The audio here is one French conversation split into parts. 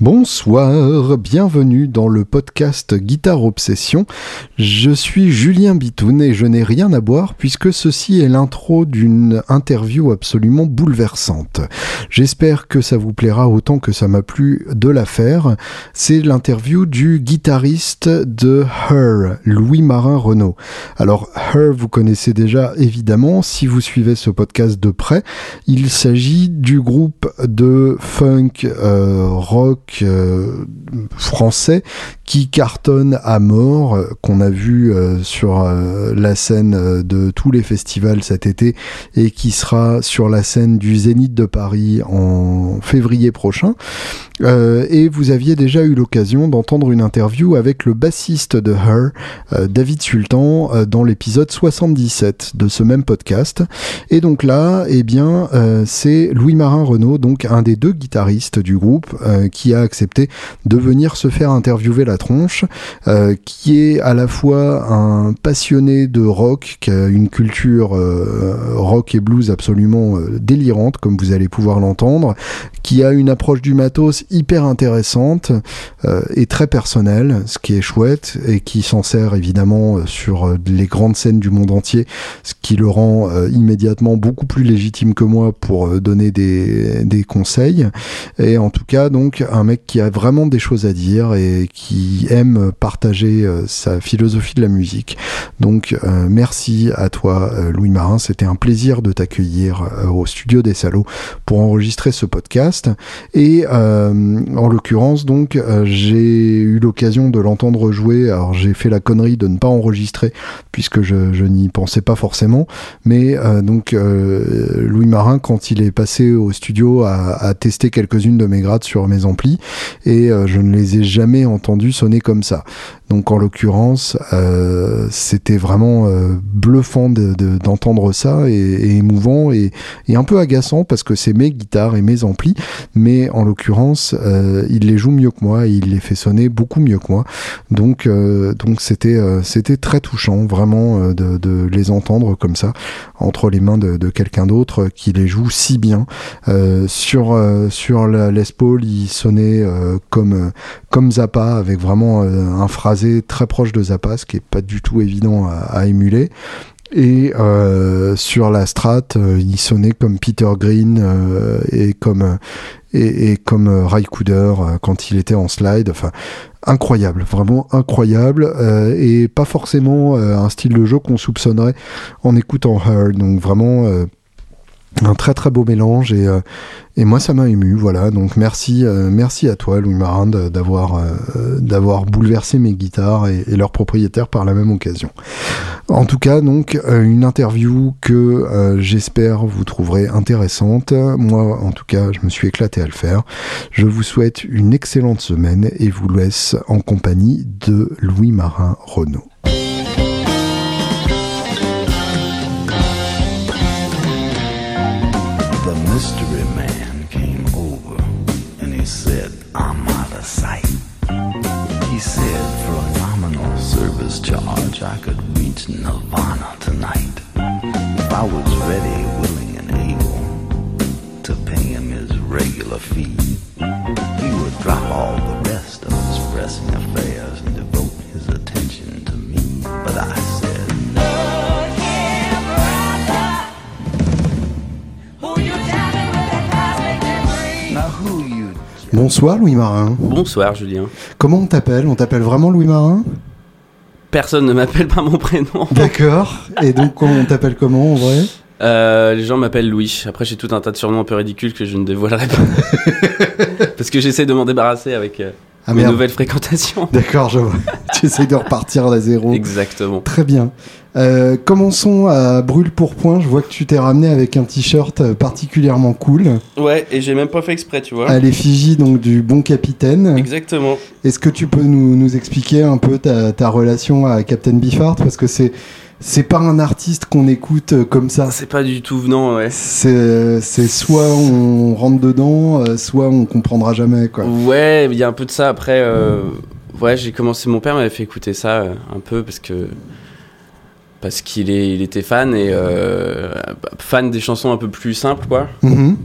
Bonsoir, bienvenue dans le podcast Guitare Obsession. Je suis Julien Bitoun et je n'ai rien à boire puisque ceci est l'intro d'une interview absolument bouleversante. J'espère que ça vous plaira autant que ça m'a plu de la faire. C'est l'interview du guitariste de Her, Louis-Marin Renault. Alors Her, vous connaissez déjà évidemment si vous suivez ce podcast de près. Il s'agit du groupe de funk euh, rock euh, français qui cartonne à mort, euh, qu'on a vu euh, sur la scène de tous les festivals cet été et qui sera sur la scène du Zénith de Paris en février prochain. Et vous aviez déjà eu l'occasion d'entendre une interview avec le bassiste de Her, David Sultan, dans l'épisode 77 de ce même podcast. Et donc là, eh bien, c'est Louis-Marin Renault, donc un des deux guitaristes du groupe, qui a accepté de venir se faire interviewer la tronche, euh, qui est à la fois un passionné de rock, qui a une culture euh, rock et blues absolument euh, délirante, comme vous allez pouvoir l'entendre, qui a une approche du matos hyper intéressante et très personnelle, ce qui est chouette, et qui s'en sert évidemment sur les grandes scènes du monde entier, ce qui le rend immédiatement beaucoup plus légitime que moi pour donner des, des conseils. Et en tout cas, donc, un mec qui a vraiment des choses à dire et qui aime partager euh, sa philosophie de la musique. Donc euh, merci à toi euh, Louis Marin, c'était un plaisir de t'accueillir au studio des salauds pour enregistrer ce podcast. Et en l'occurrence donc j'ai eu l'occasion de l'entendre jouer. Alors j'ai fait la connerie de ne pas enregistrer puisque je, n'y pensais pas forcément. Mais donc Louis Marin quand il est passé au studio a, testé quelques-unes de mes grades sur mes amplis et euh, je ne les ai jamais entendus sonner comme ça. Donc en l'occurrence, euh, c'était vraiment euh, bluffant d'entendre ça et, émouvant et, un peu agaçant parce que c'est mes guitares et mes amplis, mais en l'occurrence, il les joue mieux que moi il les fait sonner beaucoup mieux que moi. Donc donc c'était c'était très touchant vraiment de, les entendre comme ça entre les mains de, quelqu'un d'autre qui les joue si bien. sur sur Les il sonnait comme, euh, Zappa, avec vraiment euh, un phrasé très proche de Zappa, ce qui est pas du tout évident à, émuler. Et euh, sur la strat, il sonnait comme Peter Green et comme et, comme Ray Cooder quand il était en slide. Enfin, incroyable, vraiment incroyable, et pas forcément un style de jeu qu'on soupçonnerait en écoutant Her. Donc vraiment un très très beau mélange et, euh, et moi ça m'a ému voilà. Donc merci euh, merci à toi Louis Marin d'avoir euh, d'avoir bouleversé mes guitares et, et, leurs propriétaires par la même occasion. En tout cas donc une interview que j'espère vous trouverez intéressante. Moi en tout cas je me suis éclaté à le faire. Je vous souhaite une excellente semaine et vous laisse en compagnie de Louis Marin Renault said, I'm out of sight. He said, for a nominal service charge, I could reach Nirvana tonight. If I was ready, willing, and able to pay him his regular fee, he would drop all the rest of his pressing Bonsoir Louis Marin. Bonsoir Julien. Comment on t'appelle? On t'appelle vraiment Louis Marin? Personne ne m'appelle par mon prénom. D'accord. Et donc on t'appelle comment en vrai? Euh, les gens m'appellent Louis. Après, j'ai tout un tas de surnoms un peu ridicules que je ne dévoilerai pas. Parce que j'essaie de m'en débarrasser avec euh, ah, mes nouvelles fréquentations. D'accord, je vois. tu essayes de repartir à zéro. Exactement. Très bien. Euh, commençons à brûle pour point. Je vois que tu t'es ramené avec un t-shirt particulièrement cool. Ouais, et j'ai même pas fait exprès, tu vois. À l'effigie donc du bon capitaine. Exactement. Est-ce que tu peux nous, nous expliquer un peu ta, ta relation à Captain Biffard Parce que c'est c'est pas un artiste qu'on écoute euh, comme ça. C'est pas du tout venant, ouais. C'est, soit on rentre dedans, euh, soit on comprendra jamais, quoi. Ouais, il y a un peu de ça. Après, euh, ouais, j'ai commencé. Mon père m'avait fait écouter ça un peu parce que parce qu'il est, il était fan et fan des chansons un peu plus simples, quoi. Mm-hmm.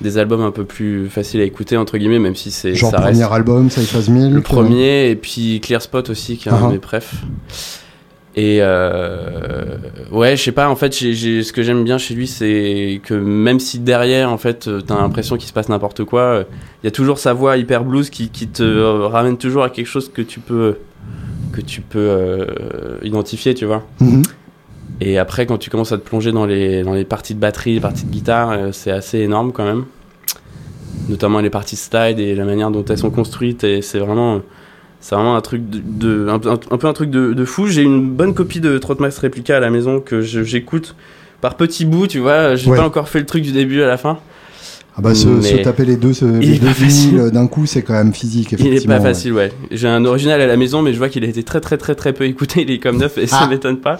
des albums un peu plus faciles à écouter entre guillemets même si c'est genre ça premier album ça fasse mille le premier et puis Clear Spot aussi qui est un de mes prefs et euh, ouais je sais pas en fait j'ai ce que j'aime bien chez lui c'est que même si derrière en fait t'as l'impression qu'il se passe n'importe quoi il y a toujours sa voix hyper blues qui, qui, te ramène toujours à quelque chose que tu peux que tu peux euh, identifier tu vois mhm. Et après, quand tu commences à te plonger dans les, dans les parties de batterie, les parties de guitare, euh, c'est assez énorme quand même. Notamment les parties slide et la manière dont elles sont construites. Et c'est vraiment, c'est vraiment un truc de, un, peu un truc de, fou. J'ai une bonne copie de Trotmax Replica à la maison que j'écoute par petits bouts, tu vois. J'ai pas encore fait le truc du début à la fin. Ah bah se, taper les deux, deux d'un coup, c'est quand même physique. Il est pas facile, ouais. J'ai un original à la maison, mais je vois qu'il a été très très très très peu écouté. Il est comme neuf et ça ah. m'étonne pas.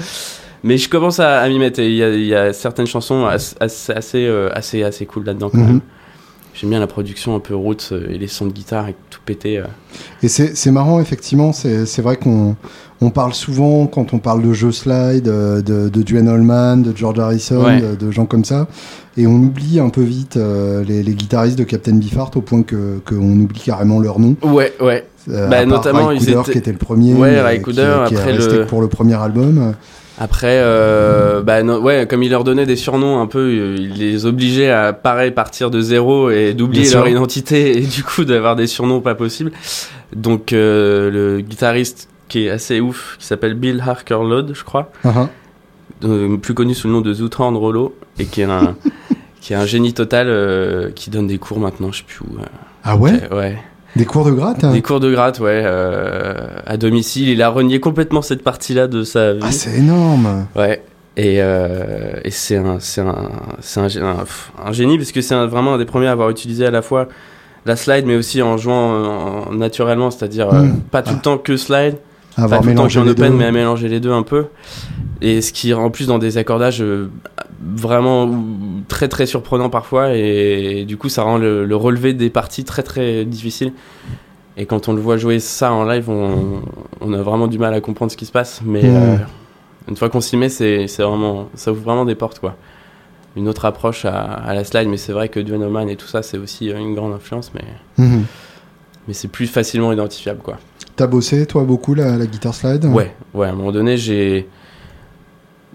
Mais je commence à, m'y mettre. Il y, a, il y, a, certaines chansons assez, assez, euh, assez, assez, cool là-dedans quand mhm. même. J'aime bien la production un peu roots euh, et les sons de guitare et tout pété. Euh. Et c'est marrant, effectivement. C'est vrai qu'on on parle souvent, quand on parle de Joe Slide, de, de, de Duane Allman, de George Harrison, de, gens comme ça. Et on oublie un peu vite les, les, guitaristes de Captain Beefheart au point qu'on que oublie carrément leur nom. Ouais, ouais. bah, notamment, Ray Cooder, qui était le premier. Ouais, Ray Cooder, qui, après le... pour le premier album. Après, euh, bah, ouais, comme il leur donnait des surnoms un peu, euh, il les obligeait à pareil partir de zéro et d'oublier leur identité et du coup d'avoir des surnoms pas possibles. Donc euh, le guitariste qui est assez ouf, qui s'appelle Bill Harker Lode, je crois, uh-huh. plus connu sous le nom de Zootrand Rollo et qui est un qui est un génie total, qui donne des cours maintenant, je sais plus où. ah ouais. Ouais. Des cours de gratte Des cours de gratte, ouais. Euh, à domicile, il a renié complètement cette partie-là de sa vie. Ah, c'est énorme Ouais. Et, euh, et c'est un, un, un, un, génie parce que c'est vraiment un des premiers à avoir utilisé à la fois la slide mais aussi en jouant naturellement, c'est-à-dire euh, hmm. pas tout le ah. temps que slide, avoir pas tout temps que en open mais à mélanger les deux un peu. Et ce qui en plus dans des accordages vraiment très très surprenant parfois. Et, du coup ça rend le, relevé des parties très très difficile et quand on le voit jouer ça en live on, on a vraiment du mal à comprendre ce qui se passe. Mais euh, une fois qu'on s'y met c'est vraiment ça ouvre vraiment des portes quoi. Une autre approche à, la slide mais c'est vrai que Duane Allman et tout ça c'est aussi une grande influence mais mhm. mais c'est plus facilement identifiable quoi T'as bossé toi beaucoup la, la guitare slide Ouais, ouais, à un moment donné j'ai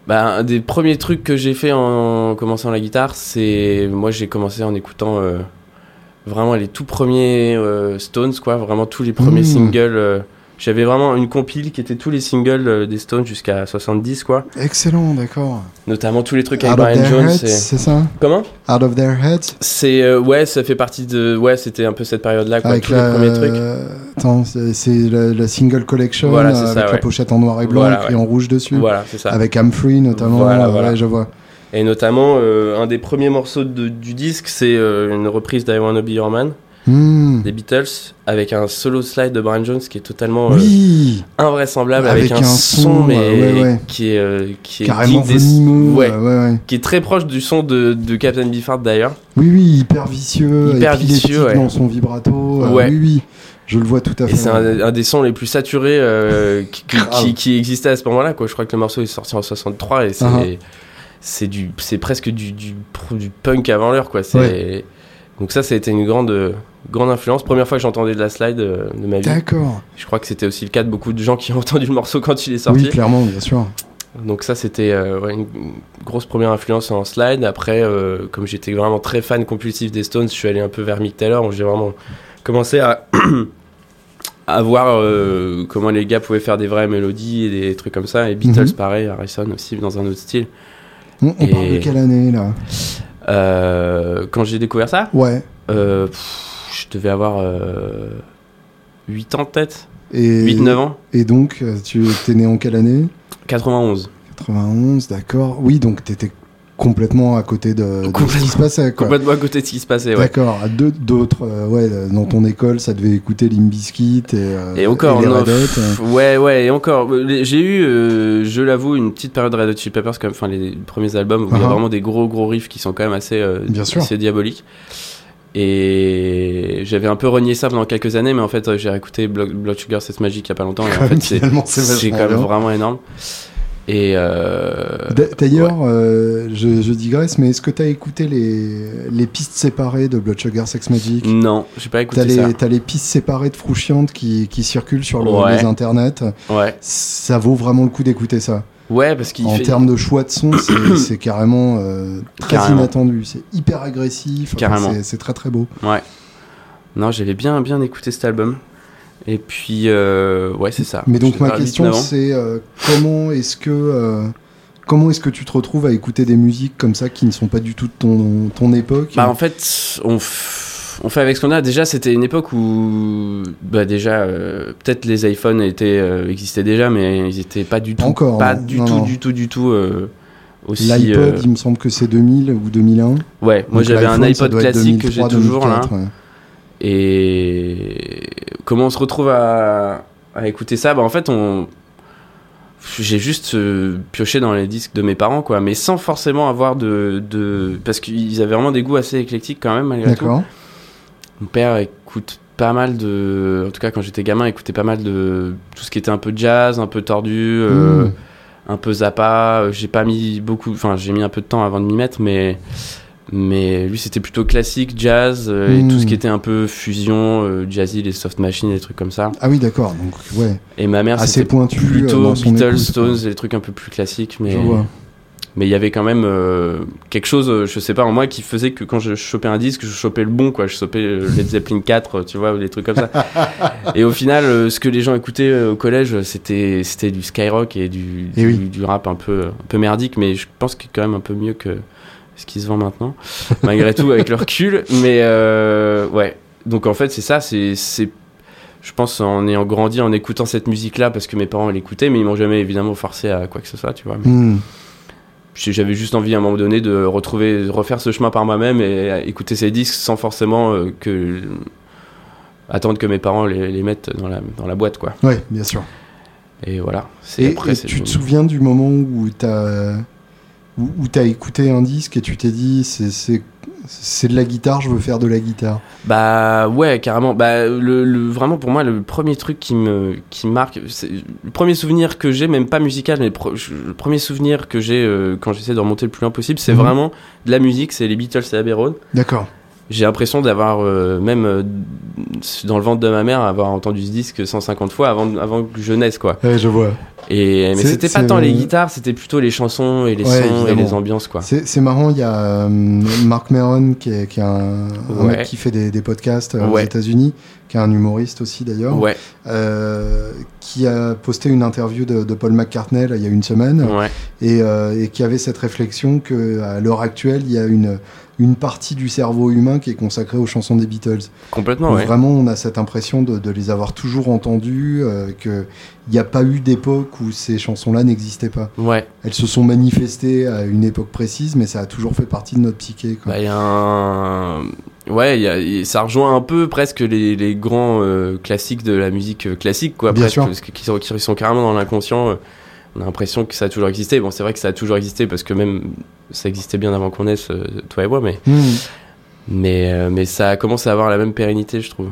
bah, un des premiers trucs que j'ai fait en commençant la guitare, c'est. Moi, j'ai commencé en écoutant euh, vraiment les tout premiers euh, Stones, quoi. Vraiment tous les premiers mmh. singles. Euh, j'avais vraiment une compile qui était tous les singles euh, des Stones jusqu'à 70, quoi. Excellent, d'accord. Notamment tous les trucs avec Brian Jones. C'est ça? Comment? Out of Their Heads? C'est. Euh, ouais, ça fait partie de. Ouais, c'était un peu cette période-là, quoi. Avec tous les premiers trucs. Attends, c'est la, single collection voilà, avec la pochette en noir et blanc et en rouge dessus. Voilà, c'est ça. Avec Humphrey, notamment. Voilà, voilà. je vois. Et notamment, euh, un des premiers morceaux de, du disque, c'est une reprise d'I Wanna Be Your Man. Hmm. des Beatles avec un solo slide de Brian Jones qui est totalement euh, invraisemblable avec, un, son, mais qui est euh, qui est carrément ouais, qui est très proche du son de, de Captain Beefheart d'ailleurs oui oui hyper vicieux hyper vicieux dans son vibrato euh, oui oui je le vois tout à fait. Et c'est un, des sons les plus saturés qui, qui, qui, existait à ce moment-là. Quoi. Je crois que le morceau est sorti en 63 et c'est, uh-huh. c'est, du, c'est presque du, du, du, punk avant l'heure. Quoi. C'est, Donc ça, ça a été une grande, grande influence. Première fois que j'entendais de la slide euh, de ma vie. D'accord. Je crois que c'était aussi le cas de beaucoup de gens qui ont entendu le morceau quand il est sorti. Oui, clairement, bien sûr. Donc ça, c'était euh, une grosse première influence en slide. Après, euh, comme j'étais vraiment très fan compulsif des Stones, je suis allé un peu vers Mick Taylor, où j'ai vraiment commencé à, à voir comment les gars pouvaient faire des vraies mélodies et des trucs comme ça. Et Beatles, mhm. pareil, Harrison aussi, dans un autre style. On, parle de quelle année, là? Quand j'ai découvert ça Ouais je devais avoir 8 euh, ans peut-être. 8-9 ans. Et donc, euh, tu es né en quelle année? 91. 91, d'accord. Oui, donc tu étais complètement à côté de, ce qui se passait. Complètement à côté de ce qui se passait, ouais. D'accord. D'autres, euh, ouais, dans ton école, ça devait écouter Limbiskit et, et encore, les Red Hot. Ouais, ouais, et encore. J'ai eu, je l'avoue, une petite période de Red Hot Chili Peppers, comme, enfin, les premiers albums où il y a uh-huh. vraiment des gros, gros riffs qui sont quand même assez, Bien sûr. assez diaboliques. Et j'avais un peu renié ça pendant quelques années, mais en fait, j'ai réécouté Blood, Sugar, c'est magique il y a pas longtemps. Et en fait, c'est quand même vraiment énorme. Et euh, d'ailleurs, euh, je, je, digresse, mais est-ce que tu as écouté les, les pistes séparées de Blood Sugar Sex Magic? Non, j'ai pas écouté as ça. T'as les pistes séparées de Frouchiante qui, qui circulent sur le, les internets. Ouais. Ça vaut vraiment le coup d'écouter ça. Ouais, parce qu'il En termes de choix de son, c'est carrément euh, très carrément. inattendu. C'est hyper agressif. Carrément. c'est très très beau. Ouais. Non, j'avais bien bien écouté cet album. Et puis, euh, ouais, c'est ça. Mais donc ma question, c'est euh, comment est-ce que euh, comment est-ce que tu te retrouves à écouter des musiques comme ça qui ne sont pas du tout de ton, ton époque? Bah en fait, on, on fait avec ce qu'on a. Déjà, c'était une époque où, bah déjà, peut-être les iPhones étaient existaient déjà, mais ils étaient pas du tout, Encore, pas du non, tout, non. du tout, du tout. aussi, L'iPod, il me semble que c'est 2000 ou 2001. Ouais, moi j'avais un iPod classique que j'ai 2003, toujours là. 2004, ouais. Et comment on se retrouve à, à écouter ça? Bah En fait, on... j'ai juste euh, pioché dans les disques de mes parents, quoi, mais sans forcément avoir de. de... Parce qu'ils avaient vraiment des goûts assez éclectiques quand même, malgré tout. Mon père écoute pas mal de. En tout cas, quand j'étais gamin, écoutait pas mal de tout ce qui était un peu jazz, un peu tordu. euh, Mmh. un peu Zappa. J'ai pas mis beaucoup, enfin j'ai mis un peu de temps avant de m'y mettre, mais mais lui c'était plutôt classique, jazz euh, et tout ce qui était un peu fusion, euh, jazzy, les soft machines, les trucs comme ça. Ah oui, d'accord. Donc ouais, Et ma mère assez c'était pointu. euh, plutôt Beatles, Stones, les trucs un peu plus classiques, mais il y avait quand même euh, quelque chose, je sais pas en moi, qui faisait que quand je chopais un disque, je chopais le bon, quoi. Je chopais Led Zeppelin 4, tu vois, ou des trucs comme ça. et au final, ce que les gens écoutaient au collège, c'était c'était du skyrock et du, Et du, oui. du rap un peu, un peu merdique, mais je pense que quand même un peu mieux que ce qui se vend maintenant, malgré tout, avec le recul. Mais euh, ouais, donc en fait, c'est ça, c'est. Je pense en ayant grandi en écoutant cette musique-là parce que mes parents l'écoutaient, mais ils m'ont jamais évidemment forcé à quoi que ce soit, tu vois. Hmm. J'avais juste envie à un moment donné de retrouver, de refaire ce chemin par moi-même et écouter ces disques sans forcément euh, que attendre que mes parents les, les mettent dans la, dans la boîte, quoi. Ouais, bien sûr. Et voilà. Et, après, et tu te souviens du moment où t'as où, où t'as écouté un disque et tu t'es dit c'est c'est c'est de la guitare, je veux faire de la guitare. Bah ouais, carrément. Bah le, le- vraiment pour moi le premier truc qui me qui marque, c'est le premier souvenir que j'ai, même pas musical, mais pro- le premier souvenir que j'ai euh, quand j'essaie de remonter le plus loin possible, c'est Mhm. vraiment de la musique, c'est les Beatles et Abbey Road. D'accord. J'ai l'impression d'avoir, euh, même euh, dans le ventre de ma mère, avoir entendu ce disque 150 fois avant, avant que je naisse, quoi. Ouais, je vois. Et, mais c'était pas tant les guitares, c'était plutôt les chansons et les Ouais, sons et les ambiances, quoi. C'est marrant, il y a euh, Mark Maron qui est, qui est un, un Ouais. mec qui fait des, des podcasts euh, aux. États-Unis, qui est un humoriste aussi d'ailleurs, Ouais, euh, qui a posté une interview de, de Paul McCartney là, il y a une semaine ouais, et, euh, et qui avait cette réflexion que à l'heure actuelle il y a une une partie du cerveau humain qui est consacrée aux chansons des Beatles. complètement, ouais. Vraiment, on a cette impression de, de les avoir toujours entendues, euh, qu'il n'y a pas eu d'époque où ces chansons-là n'existaient pas. Ouais, Elles se sont manifestées à une époque précise, mais ça a toujours fait partie de notre psyché. quoi. bah il y a un. Ouais, y a- ça rejoint un peu presque les, les grands euh, classiques de la musique euh, classique, quoi. Bien presque, sûr. sont, qui sont carrément dans l'inconscient. euh, On a l'impression que ça a toujours existé. Bon, c'est vrai que ça a toujours existé parce que même ça existait bien avant qu'on naisse, euh, toi et moi, mais, Hmm, mais, euh, mais ça a commencé à avoir la même pérennité, je trouve.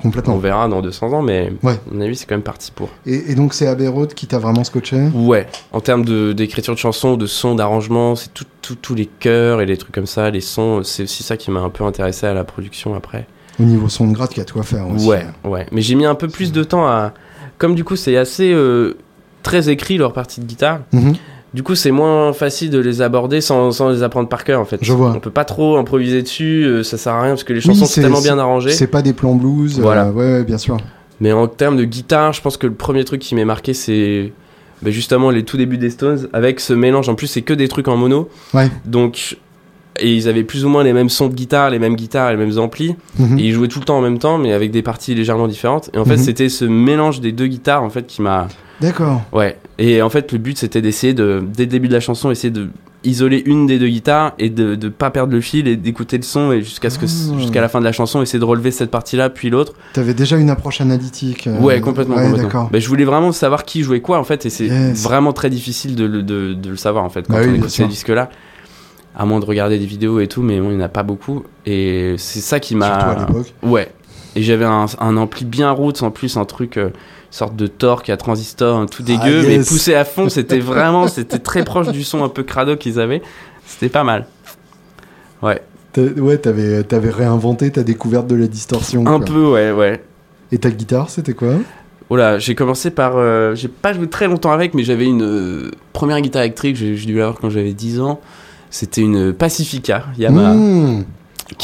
On complètement. verra dans 200 ans, mais Ouais. à mon avis, c'est quand même parti pour. Et, et donc, c'est Abbey Road qui t'a vraiment scotché? Ouais, en termes d'écriture de, chansons, de sons, d'arrangement, c'est tout- tout- tous les chœurs et les trucs comme ça, les sons, c'est aussi ça qui m'a un peu intéressé à la production après. Au niveau son de grade, qui a tout à faire aussi. Ouais, ouais. Mais j'ai mis un peu plus de temps à. Comme du coup, c'est assez euh, très écrit leur partie de guitare. Mhm. Du coup, c'est moins facile de les aborder sans, sans les apprendre par cœur en fait. Je vois. On peut pas trop improviser dessus, euh, ça sert à rien parce que les chansons sont tellement bien arrangées. C'est pas des plans blues. euh, Voilà. ouais, ouais, bien sûr. Mais en termes de guitare, je pense que le premier truc qui m'est marqué, c'est bah, justement les tout débuts des Stones avec ce mélange. En plus, c'est que des trucs en mono. Ouais. Donc, et ils avaient plus ou moins les mêmes sons de guitare, les mêmes guitares les mêmes amplis. Mhm. Et ils jouaient tout le temps en même temps, mais avec des parties légèrement différentes. Et en fait, Mhm. c'était ce mélange des deux guitares en fait qui m'a. D'accord. Ouais. Et en fait, le but c'était d'essayer de, dès le début de la chanson, essayer de isoler une des deux guitares et de, de pas perdre le fil et d'écouter le son et jusqu'à ce que Ah. jusqu'à la fin de la chanson, essayer de relever cette partie-là puis l'autre. T'avais déjà une approche analytique. euh, Ouais, complètement. Ouais, complètement. d'accord. Mais je voulais vraiment savoir qui jouait quoi en fait, et c'est Yes. vraiment très difficile de, le- de, de le savoir en fait quand Bah on écoute ces disques-là. À moins de regarder des vidéos et tout, mais bon, il n'y en a pas beaucoup. Et c'est ça qui m'a. l'époque. Ouais. Et j'avais un, un ampli bien roots en plus, un truc, euh, sorte de torque à transistor, tout dégueu, Ah, mais poussé à fond. C'était vraiment, c'était très proche du son un peu crado qu'ils avaient. C'était pas mal. Ouais, Ouais, t'avais avais réinventé ta découverte de la distorsion. un quoi. peu, ouais, ouais. Et ta guitare, c'était quoi? Oh là, j'ai commencé par. euh, j'ai pas joué très longtemps avec, mais j'avais une euh, première guitare électrique, j'ai j'ai dû l'avoir quand j'avais 10 ans. C'était une Pacifica Yamaha. Mmh.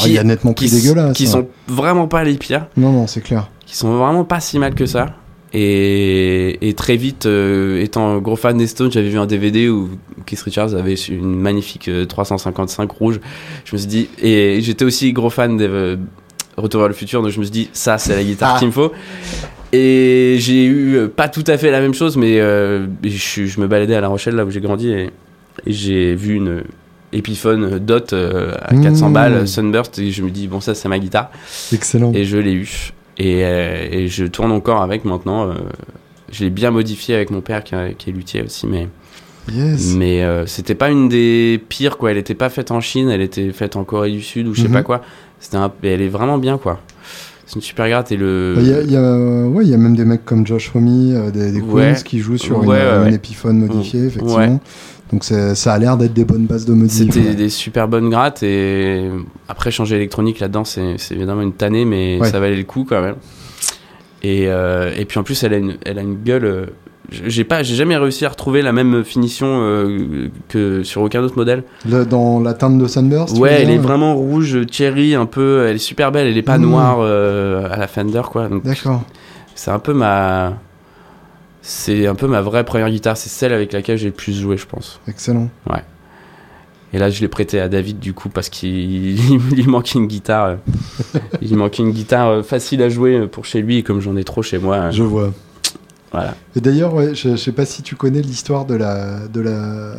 Il y a nettement qui, plus s- dégueulasse. qui hein. sont vraiment pas les pires, Non, non, c'est clair. qui sont vraiment pas si mal que ça. Et, et très vite, euh, étant gros fan des Stones, j'avais vu un DVD où Keith Richards avait une magnifique euh, 355 rouge. Je me suis dit, et j'étais aussi gros fan de euh, Retour vers le futur, donc je me suis dit, ça c'est la guitare Ah. qu'il me faut. Et j'ai eu euh, pas tout à fait la même chose, mais euh, je, me baladais à La Rochelle, là où j'ai grandi, et, et j'ai vu une Epiphone Dot euh, à 400 Mmh. balles, Sunburst, et je me dis, bon, ça c'est ma guitare. Excellent. Et je l'ai eu. Et, euh, et je tourne encore avec maintenant. euh, je l'ai bien modifié avec mon père qui, est luthier aussi, mais, Yes. mais euh, c'était pas une des pires, quoi. Elle était pas faite en Chine, elle était faite en Corée du Sud ou je sais Mhm. pas quoi. C'était un- elle est vraiment bien, quoi. C'est une super gratte et le. Il y, a, il y a- ouais, il y a même des mecs comme Josh Homme, euh, des, des Queens qui jouent sur Ouais, une, une modifiée, Mm. effectivement. Donc ça a l'air d'être des bonnes bases de modif. C'était ouais. des super bonnes grattes et après changer électronique là-dedans c'est évidemment une tannée mais Ouais. ça valait le coup quand même. Et, euh, et puis en plus elle a une, elle a une gueule. euh, j'ai pas, j'ai jamais réussi à retrouver la même finition euh, que sur aucun autre modèle. Le- dans la teinte de Sunburst ouais, elle est vraiment rouge cherry un peu. Elle est super belle. Elle est pas Mmh. noire à la Fender quoi. D'accord. c'est un peu ma, c'est un peu ma vraie première guitare. C'est celle avec laquelle j'ai le plus joué je pense. Excellent. Et là, je l'ai prêté à David du coup parce qu'il il manquait une guitare. euh, il manquait une guitare euh, facile à jouer pour chez lui et comme j'en ai trop chez moi. euh, Je vois. Voilà. Et d'ailleurs, ouais, je, je sais pas si tu connais l'histoire de la, de, la,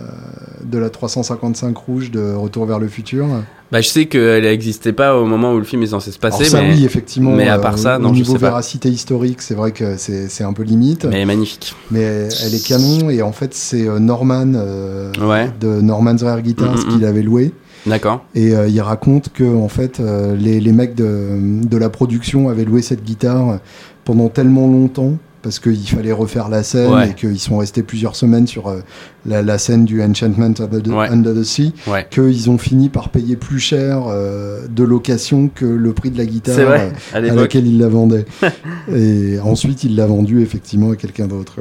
de la 355 rouge de Retour vers le futur. Bah, je sais qu'elle n'existait pas au moment où le film est censé se passer, Alors ça, mais, oui, effectivement. mais à euh, part ça, au non, je niveau sais pas. véracité historique, c'est vrai que c'est un peu limite. mais magnifique. Mais elle est canon et en fait c'est euh, Norman euh, Ouais. de Norman's Rare Guitars Mm, mm, qu'il avait loué D'accord. et euh, il raconte que en fait les, les mecs de, de la production avaient loué cette guitare pendant tellement longtemps parce qu'il fallait refaire la scène Ouais. et qu'ils sont restés plusieurs semaines sur euh, la, la scène du Enchantment Under the, Ouais. Under the Sea Ouais. qu'ils ont fini par payer plus cher euh, de location que le prix de la guitare C'est vrai. À euh, à laquelle il la vendait et ensuite il l'a vendue effectivement à quelqu'un d'autre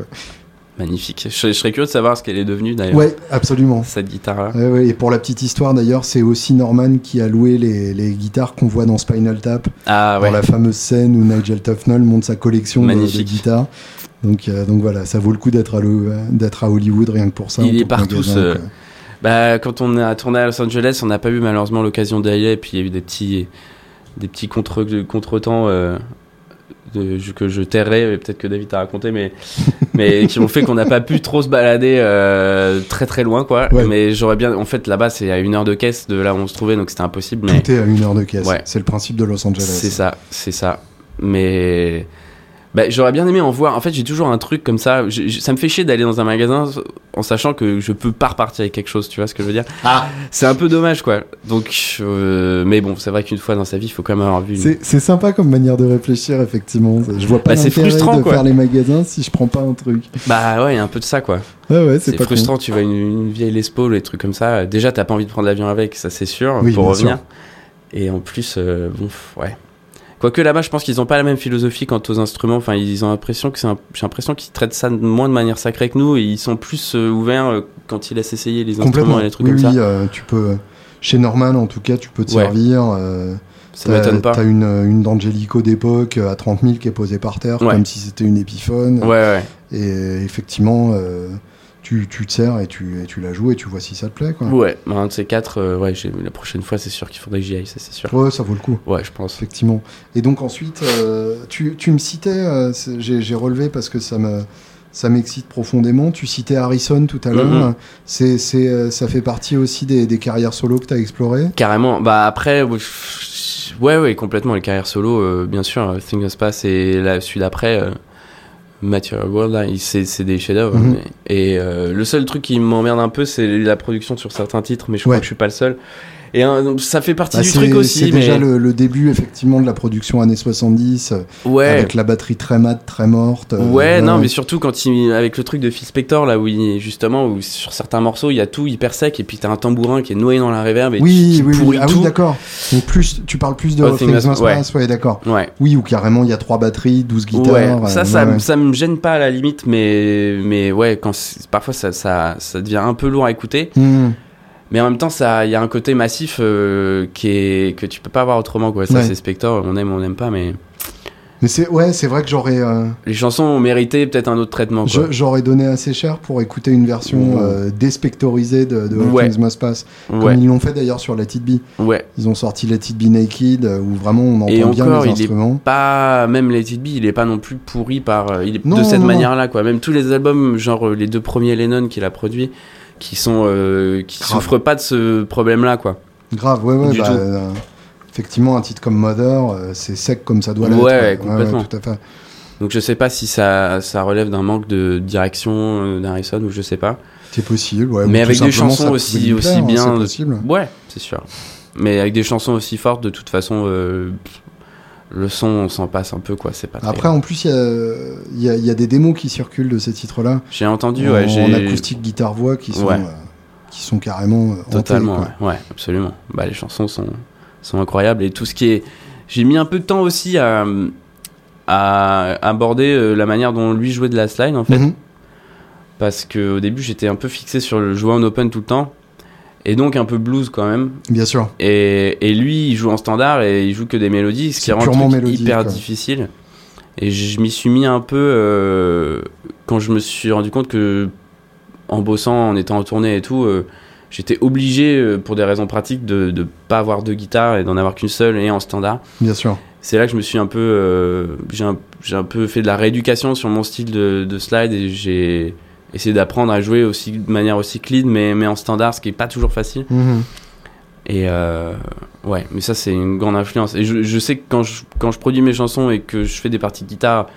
Magnifique. Je, je serais curieux de savoir ce qu'elle est devenue d'ailleurs. ouais absolument Cette guitare-là. Ouais, ouais, et pour la petite histoire d'ailleurs, c'est aussi Norman qui a loué les, les guitares qu'on voit dans Spinal Tap, Ah dans la fameuse scène où Nigel Tufnell monte sa collection de, de guitares. Donc, euh, donc voilà, ça vaut le coup d'être à, Hollywood rien que pour ça. Il est partout, ce-. Bah, quand on a tourné à Los Angeles, on n'a pas eu malheureusement l'occasion d'y aller. Et puis il y a eu des petits, des petits contre, contretemps euh, de- que je tairai, et peut-être que David t'a raconté, mais, mais qui ont fait qu'on n'a pas pu trop se balader euh, très très loin, quoi. Ouais. Mais j'aurais bien. En fait, là-bas, c'est à une heure de caisse de là où on se trouvait, donc c'était impossible. Mais Tout est à une heure de caisse. Ouais. C'est le principe de Los Angeles. c'est ça, c'est ça. Mais. Bah, j'aurais bien aimé en voir. En fait, j'ai toujours un truc comme ça. Ça me fait chier d'aller dans un magasin en sachant que je peux pas repartir avec quelque chose. Tu vois ce que je veux dire? Ah, C'est un peu dommage, quoi. Donc, euh, mais bon, c'est vrai qu'une fois dans sa vie, il faut quand même avoir vu. une- c'est, c'est sympa comme manière de réfléchir, effectivement. Je vois pas Bah, c'est l'intérêt frustrant, de quoi. faire les magasins si je prends pas un truc. Bah ouais, il y a un peu de ça, quoi. Ouais, ouais, c'est, frustrant. Tu vois une, une vieille Les Paul, des trucs comme ça. Déjà, t'as pas envie de prendre l'avion avec, ça c'est sûr, Oui, pour revenir. sûr. Et en plus, euh, bon, ouais. Quoique là-bas, je pense qu'ils ont pas la même philosophie quant aux instruments. Enfin, ils ont l'impression que c'est un... j'ai l'impression qu'ils traitent ça moins de manière sacrée que nous et ils sont plus euh, ouverts euh, quand ils laissent essayer les instruments et les trucs oui, comme oui, ça. euh, tu peux. Chez Norman, en tout cas, tu peux te Ouais. servir. Ça m'étonne pas. T'as une, une d'Angelico d'époque à 30 000 qui est posée par terre, Ouais. comme si c'était une épiphone. Ouais, ouais. Et effectivement, euh, tu, tu te sers et tu, et tu la joues et tu vois si ça te plaît. Quoi. Ouais, bah, un de ces quatre, euh, ouais, la prochaine fois, c'est sûr qu'il faudrait que j'y aille, ça c'est sûr. Ouais, ça vaut le coup, Ouais, je pense. effectivement. Et donc ensuite, euh, tu, tu me citais, euh, j'ai j'ai relevé parce que ça me... Ça m'excite profondément. Tu citais Harrison tout à l'heure. Mhm. C'est, c'est, euh, ça fait partie aussi des, des carrières solo que tu as explorées? Carrément. Bah après, ouais, ouais, complètement. Les carrières solo, bien sûr. Thing of Pass et la, celui d'après, Material World, là, c'est c'est des chefs-d'œuvre. Mhm. Et euh, le seul truc qui m'emmerde un peu, c'est la production sur certains titres, mais je Ouais. crois que je suis pas le seul. Et euh, ça fait partie Bah, du truc aussi. C'est mais... déjà le, le début, effectivement, de la production années 70, euh, Ouais. avec la batterie très mate, très morte. euh, Ouais, non, mais surtout quand il, avec le truc de Phil Spector, là où il, justement, où sur certains morceaux, il y a tout hyper sec, et puis t'as un tambourin qui est noyé dans la reverb, et Oui, qui, qui oui, oui. Ah tout. oui, d'accord. Donc, plus, tu parles plus de Things Must ouais. D'accord. ouais. Oui, ou carrément, il y a trois batteries, 12 guitares. ouais, euh, ça, ça, ça me gêne pas à la limite, mais, mais ouais, quand parfois ça, ça, ça devient un peu lourd à écouter. Hmm. Mais en même temps, ça, il y a un côté massif euh, qui est que tu peux pas avoir autrement, quoi. Ça, Ouais. c'est Spector, on aime, on n'aime pas, mais Mais c'est, ouais, c'est vrai que j'aurais, euh, les chansons ont mérité peut-être un autre traitement, quoi. j'aurais donné assez cher pour écouter une version euh, déspectorisée de, de Ouais. Things Must Pass. Comme Ouais, ils l'ont fait d'ailleurs sur Let It Be. ouais. Ils ont sorti Let It Be Naked, où vraiment on entend Et bien encore, les il est instruments. pas même Let It Be, il est pas non plus pourri par il est Non, de cette non, non. manière-là quoi. Même tous les albums genre les deux premiers Lennon qu'il a produits qui sont euh, qui Grave. souffrent pas de ce problème-là quoi. Grave, ouais, ouais. Du bah, tout. euh, effectivement, un titre comme Mother, euh, c'est sec comme ça doit Ouais, l'être. complètement. tout à fait. Donc je sais pas si ça ça relève d'un manque de direction euh, d'Harrison ou je sais pas. C'est possible, ouais. ou Mais avec des chansons aussi- aussi plaire, hein, bien C'est de- possible. Ouais, c'est sûr. Mais avec des chansons aussi fortes de toute façon euh, pff, le son on s'en passe un peu quoi, c'est pas très... Après, en plus, il y a, y y des démos qui circulent de ces titres-là. J'ai entendu en, ouais, j'ai en acoustique guitare-voix qui sont, Ouais. euh, qui sont carrément euh, Totalement, ouais. Ouais, absolument. Bah, les chansons sont, sont incroyables et tout ce qui est. J'ai mis un peu de temps aussi à, à aborder euh, la manière dont lui jouait de la slide en fait. Mhm. Parce qu'au début j'étais un peu fixé sur le jouer en open tout le temps. Et donc un peu blues quand même. Bien sûr. Et, et lui il joue en standard et il joue que des mélodies, ce qui rend le truc hyper quoi. difficile. Et je m'y suis mis un peu euh, quand je me suis rendu compte que en bossant, en étant en tournée et tout, euh, j'étais obligé, euh, pour des raisons pratiques, de ne pas avoir deux guitares et d'en avoir qu'une seule et en standard. Bien sûr. C'est là que je me suis un peu, j'ai un, un peu fait de la rééducation sur mon style de, de slide et j'ai essayé d'apprendre à jouer aussi de manière aussi clean, mais, mais en standard, ce qui est pas toujours facile. Mhm. Et euh, ouais, mais ça c'est une grande influence. Et je, je sais que quand je, quand je produis mes chansons et que je fais des parties de guitare,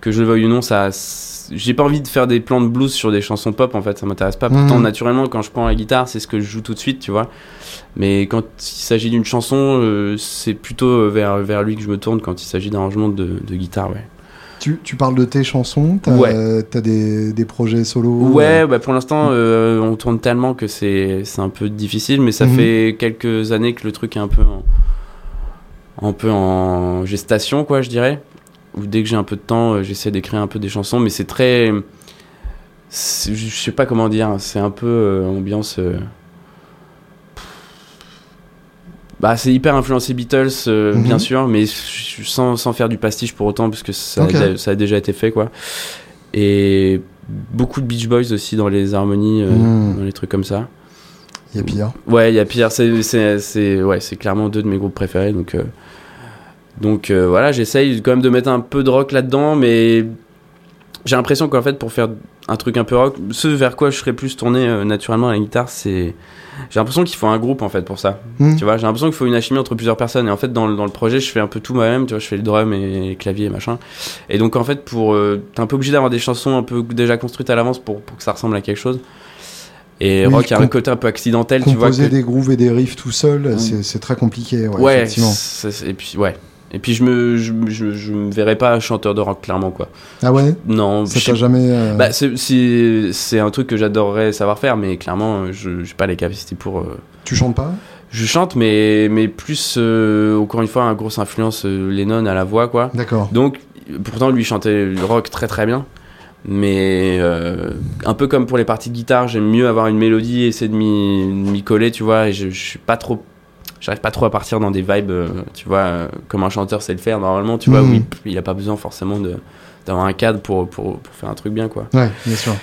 que je le veuille ou non, ça, j'ai pas envie de faire des plans de blues sur des chansons pop en fait, ça m'intéresse pas. Pourtant, Mhm. naturellement, quand je prends la guitare, c'est ce que je joue tout de suite, tu vois. Mais quand il s'agit d'une chanson, euh, c'est plutôt vers, vers lui que je me tourne quand il s'agit d'arrangement de, de guitare, ouais. Tu, tu parles de tes chansons T'as Ouais. des, des projets solo Ouais, euh, bah pour l'instant, euh, on tourne tellement que c'est un peu difficile, mais ça Mhm. fait quelques années que le truc est un peu en, un peu en gestation, quoi, je dirais. Ou dès que j'ai un peu de temps, euh, j'essaie d'écrire un peu des chansons, mais c'est très. Je sais pas comment dire, c'est un peu ambiance. Bah, c'est hyper influencé Beatles, euh, Mhm. bien sûr, mais sans, sans faire du pastiche pour autant, parce que ça, a, ça a déjà été fait, quoi. Et beaucoup de Beach Boys aussi dans les harmonies, euh, Mhm. dans les trucs comme ça. Il y a pire. Ouais, il y a pire, c'est ouais, clairement deux de mes groupes préférés, donc, euh, donc voilà, j'essaye quand même de mettre un peu de rock là-dedans, mais j'ai l'impression qu'en fait, pour faire un truc un peu rock, ce vers quoi je serais plus tourné euh, naturellement à la guitare, c'est. J'ai l'impression qu'il faut un groupe en fait pour ça. Mhm. Tu vois, j'ai l'impression qu'il faut une alchimie entre plusieurs personnes. Et en fait, dans, le- dans le projet, je fais un peu tout moi-même. Tu vois, je fais le drum et les claviers et machin. Et donc, en fait, pour. euh, T'es un peu obligé d'avoir des chansons un peu déjà construites à l'avance pour, pour que ça ressemble à quelque chose. Et Oui, rock a un côté un peu accidentel, tu vois. Composer que- des grooves et des riffs tout seul, c'est c'est très compliqué. Ouais, Ouais, effectivement. et puis ouais. Et puis je me je, je, je me verrais pas chanteur de rock clairement quoi. Ah ouais? Non, Ça t'a jamais. euh, bah c'est un truc que j'adorerais savoir faire mais clairement je j'ai pas les capacités pour euh, Tu chantes pas? Je chante mais mais plus euh, encore une fois une grosse influence euh, Lennon à la voix quoi. D'accord. Donc pourtant lui chantait le rock très très bien. Mais un peu comme pour les parties de guitare, j'aime mieux avoir une mélodie et essayer de m'y de m'y coller, tu vois. Et je, je suis pas trop. J'arrive pas trop à partir dans des vibes, euh, tu vois, euh, comme un chanteur sait le faire normalement, tu vois, Mhm. où il, il a pas besoin forcément de d'avoir un cadre pour, pour, pour faire un truc bien, quoi. Ouais, bien sûr.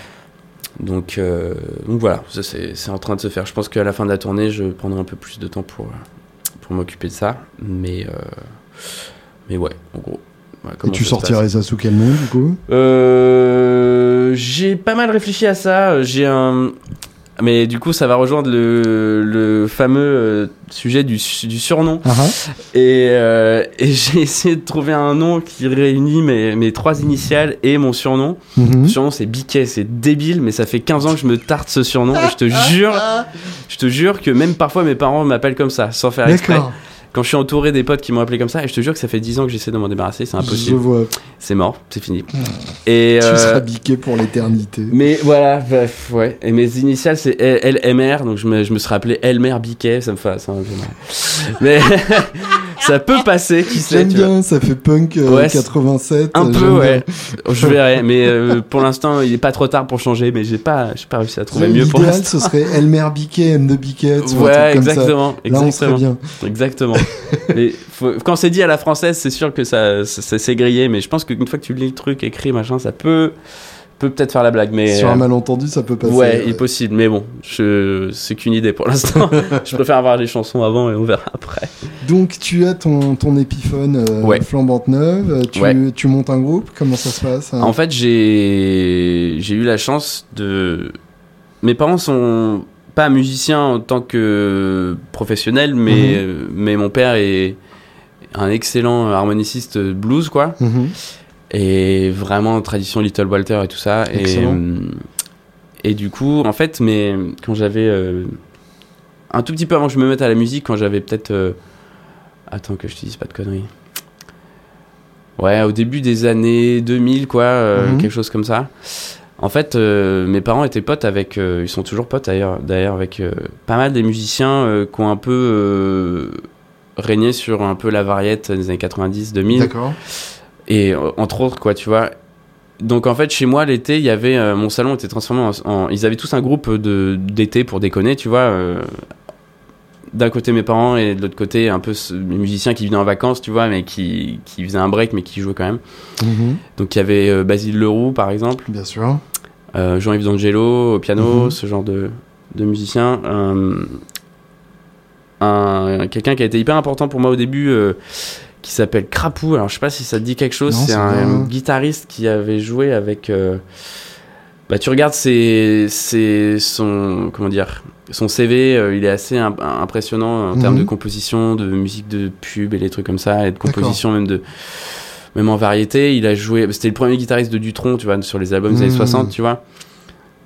Donc, euh, donc voilà, ça, c'est c'est en train de se faire. Je pense qu'à la fin de la tournée, je prendrai un peu plus de temps pour, pour m'occuper de ça. Mais, euh, mais ouais, en gros. Et tu sortirais ça sous quel nom du coup? Euh, j'ai pas mal réfléchi à ça. J'ai un, Mais du coup, ça va rejoindre le, le fameux euh, sujet du, du surnom. Ah, ah. Et, euh, et j'ai essayé de trouver un nom qui réunit mes, mes trois initiales et mon surnom. Mhm. Mon surnom, c'est Biquet, c'est débile, mais ça fait 15 ans que je me tarte ce surnom. Et je te jure, je te jure que même parfois mes parents m'appellent comme ça, sans faire exprès. Quand je suis entouré des potes qui m'ont appelé comme ça, et je te jure que ça fait 10 ans que j'essaie de m'en débarrasser, c'est Je impossible. vois. C'est mort, c'est fini. Et, Tu euh, seras biqué pour l'éternité. mais voilà, bref, ouais. Et mes initiales, c'est LMR, donc je me, je me serais appelé Elmer Biquet, ça me fait, ça me fait mal. Mais ça peut passer, qui sait, J'aime bien, ça fait punk euh, Ouais, c'est- 87. Un peu, ouais. Je verrai, mais euh, pour l'instant, il est pas trop tard pour changer, mais j'ai pas, j'ai pas réussi à trouver mieux pour l'instant. ce serait Elmer Biquet, M de Biquet. Ouais, truc comme ça. exactement, Là, on serait exactement, bien. exactement. mais faut- quand c'est dit à la française, c'est sûr que ça, ça, ça- c'est grillé, mais je pense qu'une fois que tu lis le truc écrit, machin, ça peut, peut peut-être faire la blague, mais Sur un euh, malentendu, ça peut passer. ouais, il est possible, mais bon, je, c'est qu'une idée pour l'instant. je préfère avoir les chansons avant et on verra après. Donc, tu as ton, ton épiphone euh, Ouais. flambante neuve. euh, Tu, Ouais. tu montes un groupe. Comment ça se passe hein? En fait, j'ai j'ai eu la chance de. Mes parents sont pas musiciens en tant que professionnels, mais, Mhm. mais mon père est un excellent harmoniciste blues, quoi. Mhm. Et vraiment tradition Little Walter et tout ça. Et, Excellent. euh, et du coup, en fait, mais quand j'avais. euh, un tout petit peu avant que je me mette à la musique, quand j'avais peut-être. euh, attends que je te dise pas de conneries. Ouais, au début des années 2000, quoi, euh, Mhm. quelque chose comme ça. En fait, euh, mes parents étaient potes avec. euh, ils sont toujours potes d'ailleurs, d'ailleurs avec euh, pas mal des musiciens qui ont un peu régné sur un peu la variette des années 90-2000 D'accord. Et euh, entre autres quoi tu vois donc en fait chez moi l'été il y avait euh, mon salon était transformé en, en- ils avaient tous un groupe de d'été pour déconner tu vois euh, d'un côté mes parents et de l'autre côté un peu les musiciens qui venaient en vacances tu vois mais qui, qui faisaient un break mais qui jouaient quand même Mhm. donc il y avait euh, Basile Leroux par exemple Bien sûr. Jean-Yves D'Angelo au piano Mhm. ce genre de, de musicien Euh, un, quelqu'un qui a été hyper important pour moi au début qui s'appelle Crapou. Alors je sais pas si ça te dit quelque chose. C'est c'est un, guitariste qui avait joué avec euh, bah tu regardes ses- son comment dire son CV euh, il est assez imp- impressionnant en termes Mhm. de composition de musique de pub et les trucs comme ça et de composition même de même en variété. Il a joué c'était le premier guitariste de Dutron tu vois sur les albums des années Mhm. 60 tu vois.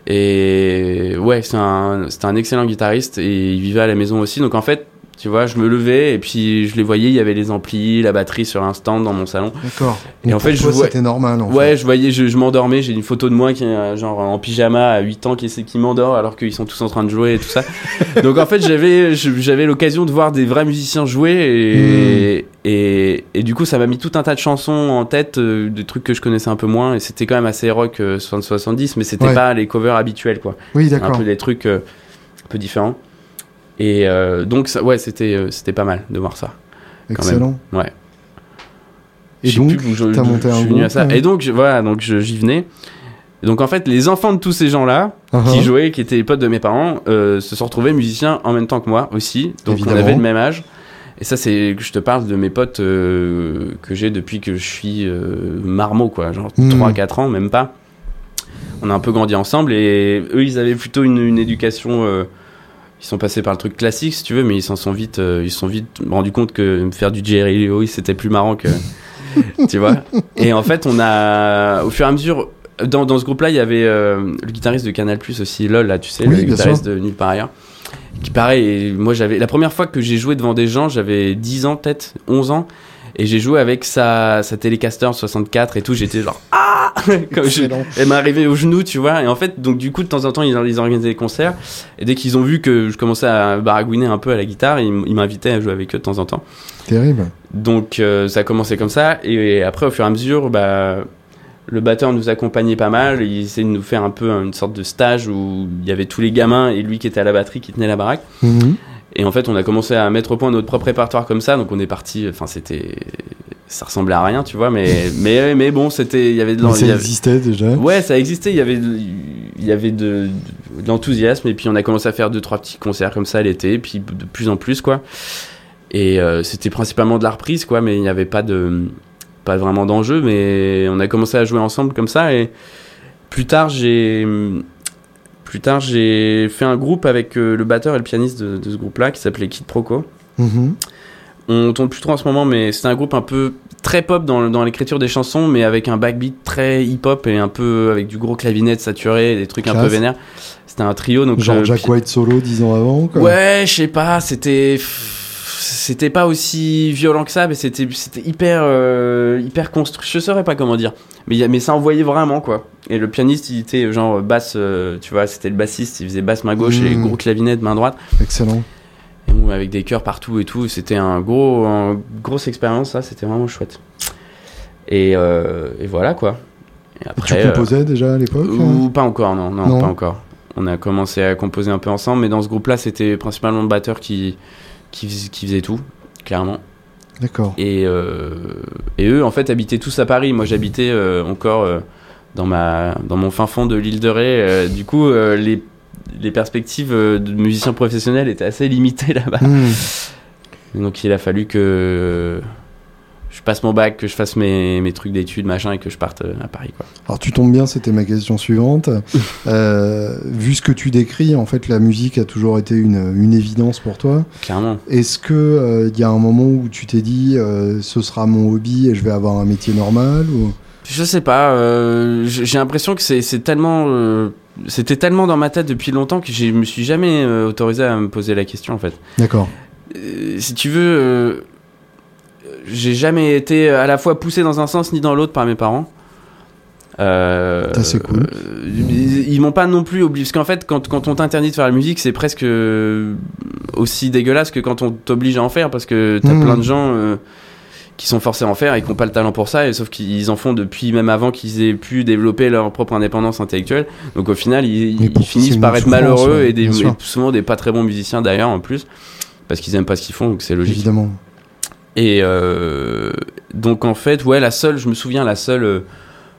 Et ouais c'est un un excellent guitariste et il vivait à la maison aussi. Donc en fait tu vois je me levais et puis je les voyais il y avait les amplis la batterie sur un stand dans mon salon D'accord. Et en fait, je vois- c'était normal. En Ouais, je voyais, je, je m'endormais, j'ai une photo de moi qui est euh, genre en pyjama à 8 ans qui, qui m'endort alors qu'ils sont tous en train de jouer et tout ça. Donc en fait, j'avais j'avais l'occasion de voir des vrais musiciens jouer et, et, et du coup, ça m'a mis tout un tas de chansons en tête, euh, des trucs que je connaissais un peu moins et c'était quand même assez rock euh, 60-70, mais c'était Ouais. pas les covers habituels quoi. Oui, Un d'accord. peu des trucs euh, un peu différents. Et euh, donc, ça, ouais, c'était euh, c'était pas mal de voir ça. quand même. Excellent. Ouais. Et donc, plus je, t'as monté je un à ça. hein. Et donc, je- voilà, donc j'y venais. Et donc, en fait, les enfants de tous ces gens-là, Uh-huh. qui jouaient, qui étaient les potes de mes parents, euh, se sont retrouvés musiciens en même temps que moi aussi. Donc, Évidemment. on avait le même âge. Et ça, c'est que je te parle de mes potes euh, que j'ai depuis que je suis euh, marmot, quoi. Genre Hmm. 3-4 ans, même pas. On a un peu grandi ensemble et eux, ils avaient plutôt une, une éducation. Ils sont passés par le truc classique, si tu veux, mais ils s'en sont vite, euh, ils se sont vite rendus compte que faire du Jerry Lewis, c'était plus marrant que, tu vois. Et en fait, on a, au fur et à mesure, dans, dans ce groupe-là, il y avait euh, le guitariste de Canal Plus aussi, Lol, là, tu sais, Oui, le guitariste de Nulle part ailleurs. Qui pareil, moi j'avais la première fois que j'ai joué devant des gens, j'avais 10 ans peut-être, 11 ans, et j'ai joué avec sa, sa Telecaster 64 et tout, j'étais genre ah Comme je- Excellent. elle m'est arrivée au genou, tu vois. Et en fait, donc du coup, de temps en temps, ils, ils organisaient des concerts. Et dès qu'ils ont vu que je commençais à baragouiner un peu à la guitare, ils m'invitaient à jouer avec eux de temps en temps. Terrible. Donc euh, ça a commencé comme ça. Et, après, au fur et à mesure, bah, le batteur nous accompagnait pas mal. Il essayait de nous faire un peu une sorte de stage où il y avait tous les gamins et lui qui était à la batterie qui tenait la baraque. Mhm. Et en fait, on a commencé à mettre au point notre propre répertoire comme ça. Donc on est parti. Enfin, c'était. Ça ressemblait à rien, tu vois. Mais, mais, mais bon, c'était. Il y avait de ça existait déjà. Ouais, ça existait. Il y avait, de- il y avait de, de l'enthousiasme. Et puis on a commencé à faire deux, trois petits concerts comme ça l'été. Puis de plus en plus, quoi. Et euh, c'était principalement de la reprise, quoi. Mais il n'y avait pas de, pas vraiment d'enjeu. Mais on a commencé à jouer ensemble comme ça. Et plus tard, j'ai, plus tard, j'ai fait un groupe avec le batteur et le pianiste de, ce groupe-là qui s'appelait Kid Proco. Mhm. On tourne plus trop en ce moment, mais c'était un groupe un peu très pop dans, dans l'écriture des chansons, mais avec un backbeat très hip-hop et un peu avec du gros clavinet saturé, des trucs un peu vénères. C'était un trio. Donc Genre Jack White solo dix ans avant quoi. Ouais, je sais pas, c'était c'était pas aussi violent que ça mais c'était c'était hyper euh, hyper construit je saurais pas comment dire mais mais ça envoyait vraiment quoi et le pianiste il était genre basse euh, tu vois c'était le bassiste il faisait basse main gauche et hmm. gros clavinet de main droite excellent avec des chœurs partout et tout. C'était un gros, une grosse expérience, ça. C'était vraiment chouette. Et, euh, et voilà quoi. Et après, tu composais déjà à l'époque Ou hein pas encore, non, non, pas encore. On a commencé à composer un peu ensemble, mais dans ce groupe-là, c'était principalement le batteur qui, qui, qui faisait tout, clairement. D'accord. Et, euh, et eux, en fait, habitaient tous à Paris. Moi, j'habitais euh, encore dans, ma, dans mon fin fond de l'île de Ré. du coup, les les perspectives euh, de musiciens professionnels étaient assez limitées là-bas. Hmm. Donc il a fallu que je passe mon bac, que je fasse mes, mes trucs d'études, machin, et que je parte euh, à Paris. Quoi. Alors tu tombes bien, c'était ma question suivante. euh, vu ce que tu décris, en fait, la musique a toujours été une, une évidence pour toi. Clairement. Est-ce que il euh, y a un moment où tu t'es dit, ce sera mon hobby et je vais avoir un métier normal ou... Je sais pas. J'ai l'impression que c'est tellement c'était tellement dans ma tête depuis longtemps que je me suis jamais euh, autorisé à me poser la question en fait. D'accord. Euh, si tu veux, euh, j'ai jamais été à la fois poussé dans un sens ni dans l'autre par mes parents. c'est cool. Ils, m'ont pas non plus obligé. Parce qu'en fait, quand, quand on t'interdit de faire la musique, c'est presque aussi dégueulasse que quand on t'oblige à en faire. Parce que t'as as hmm. plein de gens qui sont forcés à en faire et qui n'ont pas le talent pour ça, et sauf qu'ils en font depuis même avant qu'ils aient pu développer leur propre indépendance intellectuelle. Donc au final, ils, finissent par être malheureux et, des, souvent des pas très bons musiciens d'ailleurs en plus, parce qu'ils aiment pas ce qu'ils font, donc c'est logique. Évidemment. Et euh, donc en fait, ouais, la seule, je me souviens, la seule euh,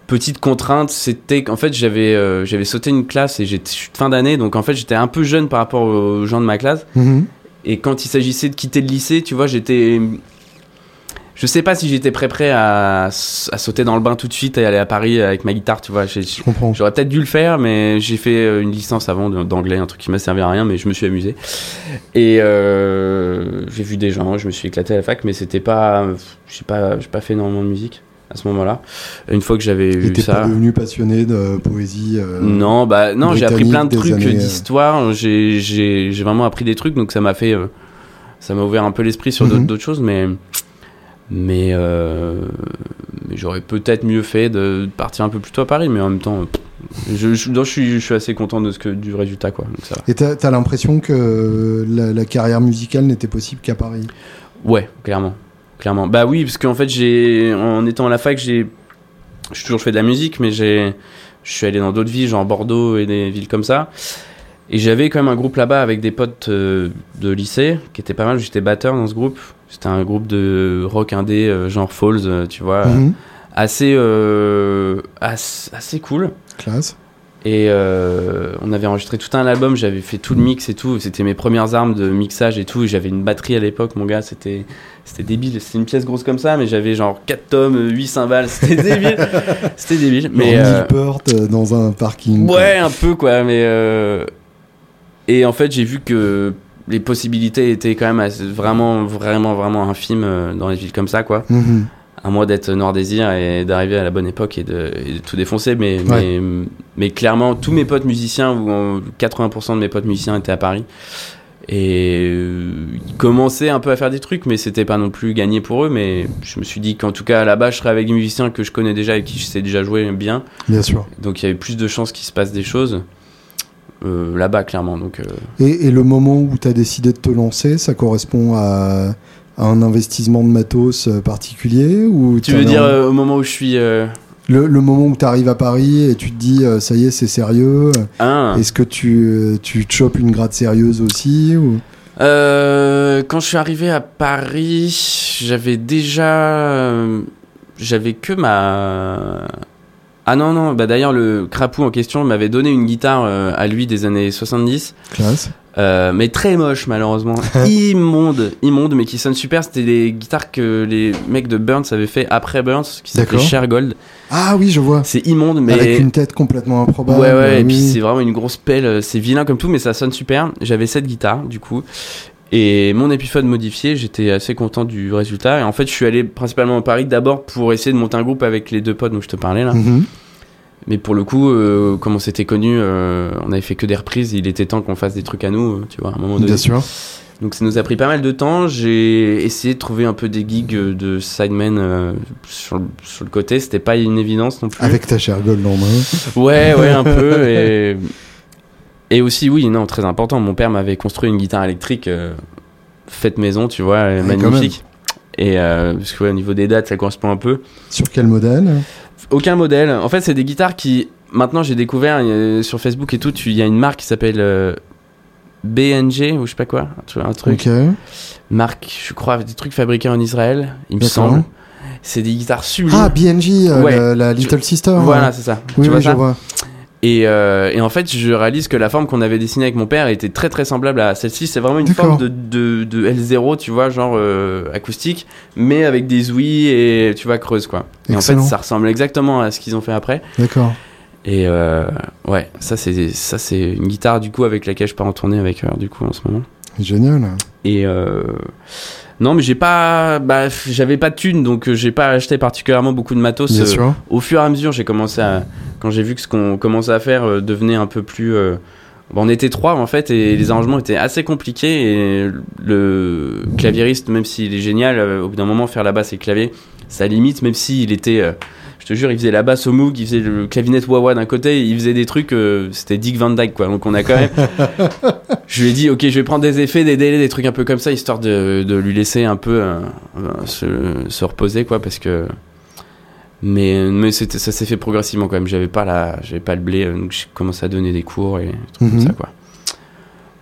petite contrainte, c'était qu'en fait j'avais euh, j'avais sauté une classe et j'étais fin d'année, donc en fait j'étais un peu jeune par rapport aux gens de ma classe. Mm-hmm. Et quand il s'agissait de quitter le lycée, tu vois, j'étais je sais pas si j'étais prêt prêt à, à, sauter dans le bain tout de suite et aller à Paris avec ma guitare, tu vois. Je comprends. J'aurais peut-être dû le faire, mais j'ai fait euh, une licence avant d'anglais, un truc qui m'a servi à rien, mais je me suis amusé. Et euh, j'ai vu des gens, je me suis éclaté à la fac, mais c'était pas, j'ai pas, j'ai pas fait énormément de musique à ce moment-là. Une fois que j'avais vu ça. pas devenu passionné de poésie euh, Non, bah non, j'ai appris plein de trucs d'histoire. J'ai, vraiment appris des trucs, donc ça m'a fait, ça m'a ouvert un peu l'esprit sur mhm. d'autres choses, mais mais, euh, mais j'aurais peut-être mieux fait de partir un peu plus tôt à Paris, mais en même temps, je, je, suis, je suis assez content de ce que, du résultat. Quoi, donc ça Et t'as as, l'impression que la, la, carrière musicale n'était possible qu'à Paris? Ouais, clairement. clairement. Bah oui, parce qu'en fait, j'ai en étant à la fac, j'ai toujours fait de la musique, mais j'ai je suis allé dans d'autres villes, genre Bordeaux et des villes comme ça. Et j'avais quand même un groupe là-bas avec des potes euh, de lycée qui était pas mal. J'étais batteur dans ce groupe. C'était un groupe de rock indé, euh, genre Falls, euh, tu vois. Mhm. Assez, assez, assez, cool. Classe. Et on avait enregistré tout un album. J'avais fait tout le mix et tout. C'était mes premières armes de mixage et tout. J'avais une batterie à l'époque, mon gars. C'était c'était débile. C'était une pièce grosse comme ça, mais j'avais genre 4 tomes, 8 cymbales. C'était débile. C'était débile. Mais. porte dans un parking. Ouais, un peu quoi. Mais. Et en fait, j'ai vu que les possibilités étaient quand même vraiment, vraiment, vraiment infimes euh, dans les villes comme ça, quoi. Mhm. À moi d'être Noir Désir et d'arriver à la bonne époque et de, tout défoncer. Mais, mais, mais, clairement, tous mes potes musiciens, ou 80% de mes potes musiciens étaient à Paris. Et euh, ils commençaient un peu à faire des trucs, mais c'était pas non plus gagné pour eux. Mais je me suis dit qu'en tout cas, là-bas, je serais avec des musiciens que je connais déjà et qui je sais déjà jouer bien. Bien sûr. Donc il y avait plus de chances qu'il se passe des choses. Euh, là-bas, clairement. Donc, euh. et, le moment où tu as décidé de te lancer, ça correspond à, un investissement de matos euh, particulier ou Tu veux dire au moment où je suis. Le, moment où tu arrives à Paris et tu te dis ça y est, c'est sérieux. Ah. Est-ce que tu, tu te chopes une grade sérieuse aussi ou... quand je suis arrivé à Paris, j'avais déjà. J'avais que ma ah non, non, bah d'ailleurs, le crapou en question m'avait donné une guitare euh, à lui des années 70. Classe. Euh, mais très moche malheureusement, immonde, immonde, mais qui sonne super. C'était les guitares que les mecs de Burns avaient fait après Burns, qui s'appelait Cher Gold. Ah oui, je vois. C'est immonde, mais avec une tête complètement improbable. Ouais, ouais. Et puis c'est vraiment une grosse pelle. C'est vilain comme tout, mais ça sonne super. J'avais cette guitare du coup. Et mon Epiphone modifié, j'étais assez content du résultat. Et en fait, je suis allé principalement à Paris d'abord pour essayer de monter un groupe avec les deux potes dont je te parlais là. Mhm. Mais pour le coup, euh, comme on s'était connus, euh, on avait fait que des reprises. Il était temps qu'on fasse des trucs à nous, euh, tu vois, à un moment donné. Bien sûr. Donc ça nous a pris pas mal de temps. J'ai essayé de trouver un peu des gigs de sidemen sur, le, sur le côté. C'était pas une évidence non plus. Avec ta chère gold en main. Ouais, ouais, un peu. Et, et aussi, oui, non, très important. Mon père m'avait construit une guitare électrique faite maison, tu vois, Ouais, magnifique. Et parce que ouais, au niveau des dates, ça correspond un peu. Sur quel modèle? Aucun modèle. En fait, c'est des guitares qui. Maintenant, j'ai découvert euh, sur Facebook et tout, il y a une marque qui s'appelle euh, BNG ou je sais pas quoi. Tu vois, un truc. Ok. Marque, je crois, des trucs fabriqués en Israël, il me semble. C'est des guitares sublimes. Ah, BNG, euh, Ouais. la, la Little Sister. voilà, c'est ça. Oui, tu vois oui, ça? je vois. Et, euh, et en fait, je réalise que la forme qu'on avait dessinée avec mon père était très très semblable à celle-ci. C'est vraiment une forme de, de, de L0, tu vois, genre euh, acoustique, mais avec des ouïes et tu vois, creuse quoi. Et en fait, ça ressemble exactement à ce qu'ils ont fait après. D'accord. Et euh, ouais, ça c'est ça c'est une guitare du coup avec laquelle je pars en tournée avec eux du coup en ce moment. Génial. Et euh, non, mais j'ai pas, bah, j'avais pas de thunes, donc euh, j'ai pas acheté particulièrement beaucoup de matos. Bien Euh, sûr. Au fur et à mesure, j'ai commencé à, quand j'ai vu que ce qu'on commençait à faire euh, devenait un peu plus. bon, on était trois en fait, et les arrangements étaient assez compliqués. Et le claviériste, même s'il est génial, euh, au bout d'un moment, faire la basse et le clavier, ça limite, même s'il était. euh, je te jure, il faisait la basse au Moog, il faisait le clavinet wah d'un côté, il faisait des trucs, euh, c'était Dick Van Dyke quoi. Donc on a quand même. je lui ai dit, ok, je vais prendre des effets, des délais, des trucs un peu comme ça, histoire de, de lui laisser un peu euh, euh, se, se reposer quoi, parce que. Mais, mais ça s'est fait progressivement quand même. J'avais pas, la, j'avais pas le blé, donc j'ai commencé à donner des cours et des trucs Mhm. comme ça quoi.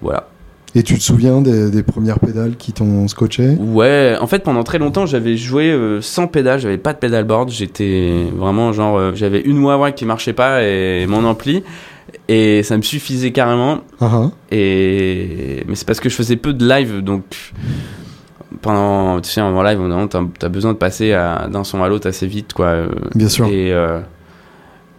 Voilà. Et tu te souviens des, des premières pédales qui t'ont scotché? Ouais, en fait pendant très longtemps j'avais joué euh, sans pédale, j'avais pas de pédalboard, j'étais vraiment genre euh, j'avais une wah qui marchait pas et mon ampli et ça me suffisait carrément Ah, ah. et mais c'est parce que je faisais peu de live donc pendant tu sais en live on t'as as besoin de passer d'un son à l'autre assez vite quoi euh, Bien sûr. et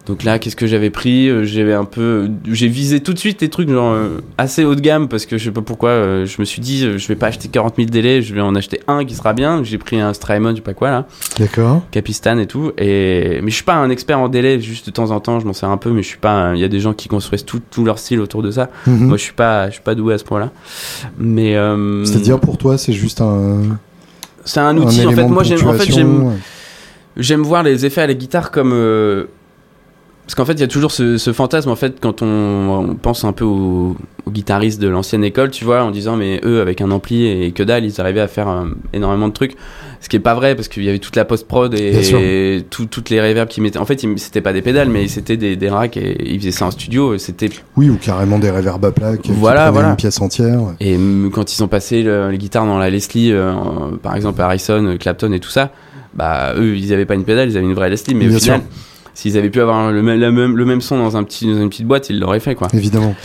donc là, qu'est-ce que j'avais pris Euh, J'avais un peu, j'ai visé tout de suite des trucs genre euh, assez haut de gamme parce que je sais pas pourquoi. euh, je me suis dit, euh, je vais pas acheter 40 000 délais, je vais en acheter un qui sera bien. J'ai pris un Strymon, je sais pas quoi là, D'accord. Capistan et tout. Et mais je suis pas un expert en délai, juste de temps en temps, je m'en sers un peu, mais je suis pas. Il y a des gens qui construisent tout, tout leur style autour de ça. Mhm. Moi, je suis pas, je suis pas doué à ce point-là. Mais euh, C'est-à-dire pour toi, c'est juste un, c'est un un outil. En fait, moi, j'aime, en fait, j'aime, ouais. J'aime voir les effets à la guitare comme. euh, Parce qu'en fait, il y a toujours ce, ce fantasme, en fait, quand on, on pense un peu aux, aux guitaristes de l'ancienne école, tu vois, en disant, mais eux, avec un ampli et que dalle, ils arrivaient à faire euh, énormément de trucs. Ce qui est pas vrai, parce qu'il y avait toute la post-prod et, tout- toutes les reverbs qu'ils mettaient. En fait, c'était pas des pédales, mais c'était des, des racks et ils faisaient ça en studio. et C'était Oui, ou carrément des reverbs à plaques Voilà, voilà. une pièce entière. ouais. Et quand ils ont passé le- les guitares dans la Leslie, euh, par exemple Harrison, Clapton et tout ça, bah eux ils avaient pas une pédale, ils avaient une vraie Leslie, mais Bien au final, sûr. S'ils avaient pu avoir le même, la même, le même son dans, un petit, dans une petite boîte, ils l'auraient fait quoi. Évidemment.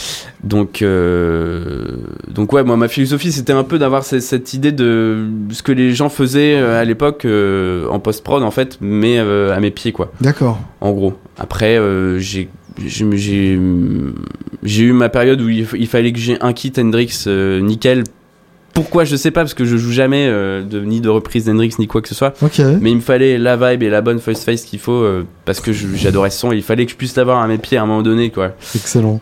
Donc, euh, donc ouais, moi ma philosophie c'était un peu d'avoir ce- cette idée de ce que les gens faisaient euh, à l'époque euh, en post-prod en fait, mais euh, à mes pieds quoi D'accord. en gros. Après, euh, j'ai j'ai eu ma période où il, fallait que j'ai un kit Hendrix nickel. Pourquoi je sais pas parce que je joue jamais euh, de, ni de reprise d'Hendrix ni quoi que ce soit. Ok. Mais il me fallait la vibe et la bonne first face qu'il faut euh, parce que j'adorais ce son. et Il fallait que je puisse l'avoir à mes pieds à un moment donné quoi. Excellent.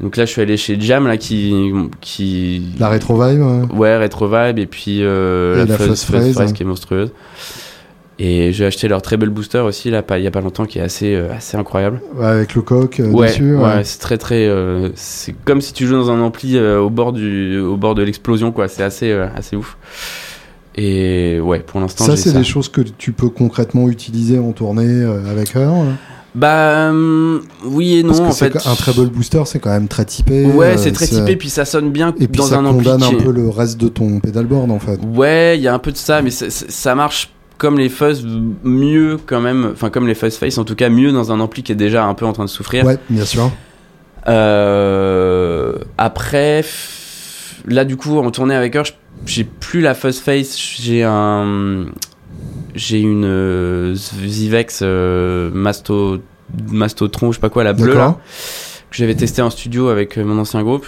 Donc là, je suis allé chez Jam là qui qui La rétro vibe. euh, ouais retro vibe et puis euh, Et la, la fuzz Phrase. phrase qui est monstrueuse. Et j'ai acheté leur Treble Booster aussi là pas il y a pas longtemps qui est assez euh, assez incroyable. ouais, avec le coq euh, Ouais, dessus. ouais, ouais. c'est très très. euh, c'est comme si tu jouais dans un ampli euh, au bord du, au bord de l'explosion, quoi. C'est assez, assez ouf. Et ouais, pour l'instant, Ça, c'est des choses que tu peux concrètement utiliser en tournée avec Her. hein. Bah hum, oui et non Parce que en fait. un treble booster, c'est quand même très typé. Ouais, c'est très typé, puis ça sonne bien Et puis dans ça un ampli. condamne un peu le reste de ton pedalboard en fait. Ouais, il y a un peu de ça, mais ça marche comme les fuzz mieux quand même. Enfin, comme les fuzz face, en tout cas mieux dans un ampli qui est déjà un peu en train de souffrir. Ouais, bien sûr. Euh, après, là, du coup, en tournée avec eux, j'ai plus la fuzz face. J'ai un. J'ai une euh, Zivex euh, Masto, Mastotron, je sais pas quoi, la bleue là, que j'avais testé en studio avec euh, mon ancien groupe.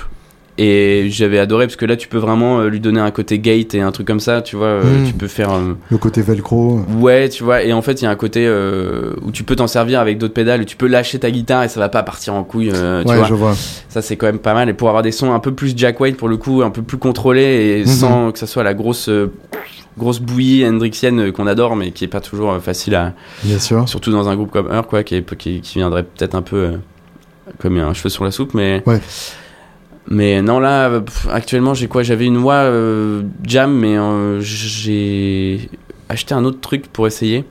Et j'avais adoré parce que là, tu peux vraiment euh, lui donner un côté gate et un truc comme ça, tu vois. euh, Mm. Tu peux faire. euh, Le côté velcro. Ouais, tu vois, et en fait, il y a un côté euh, où tu peux t'en servir avec d'autres pédales, où tu peux lâcher ta guitare et ça va pas partir en couille, euh, tu ouais, vois. je vois. Ça, c'est quand même pas mal. Et pour avoir des sons un peu plus Jack White, pour le coup, un peu plus contrôlés et Mhm. sans que ça soit la grosse, grosse bouillie hendrixienne qu'on adore, mais qui est pas toujours facile à. Bien sûr. Surtout dans un groupe comme Heur, quoi, qui, est- qui, qui viendrait peut-être un peu euh, comme un cheveu sur la soupe, mais. Ouais. Mais non, là, pff, actuellement, j'ai quoi? J'avais une voix euh, jam, mais euh, j'ai acheté un autre truc pour essayer.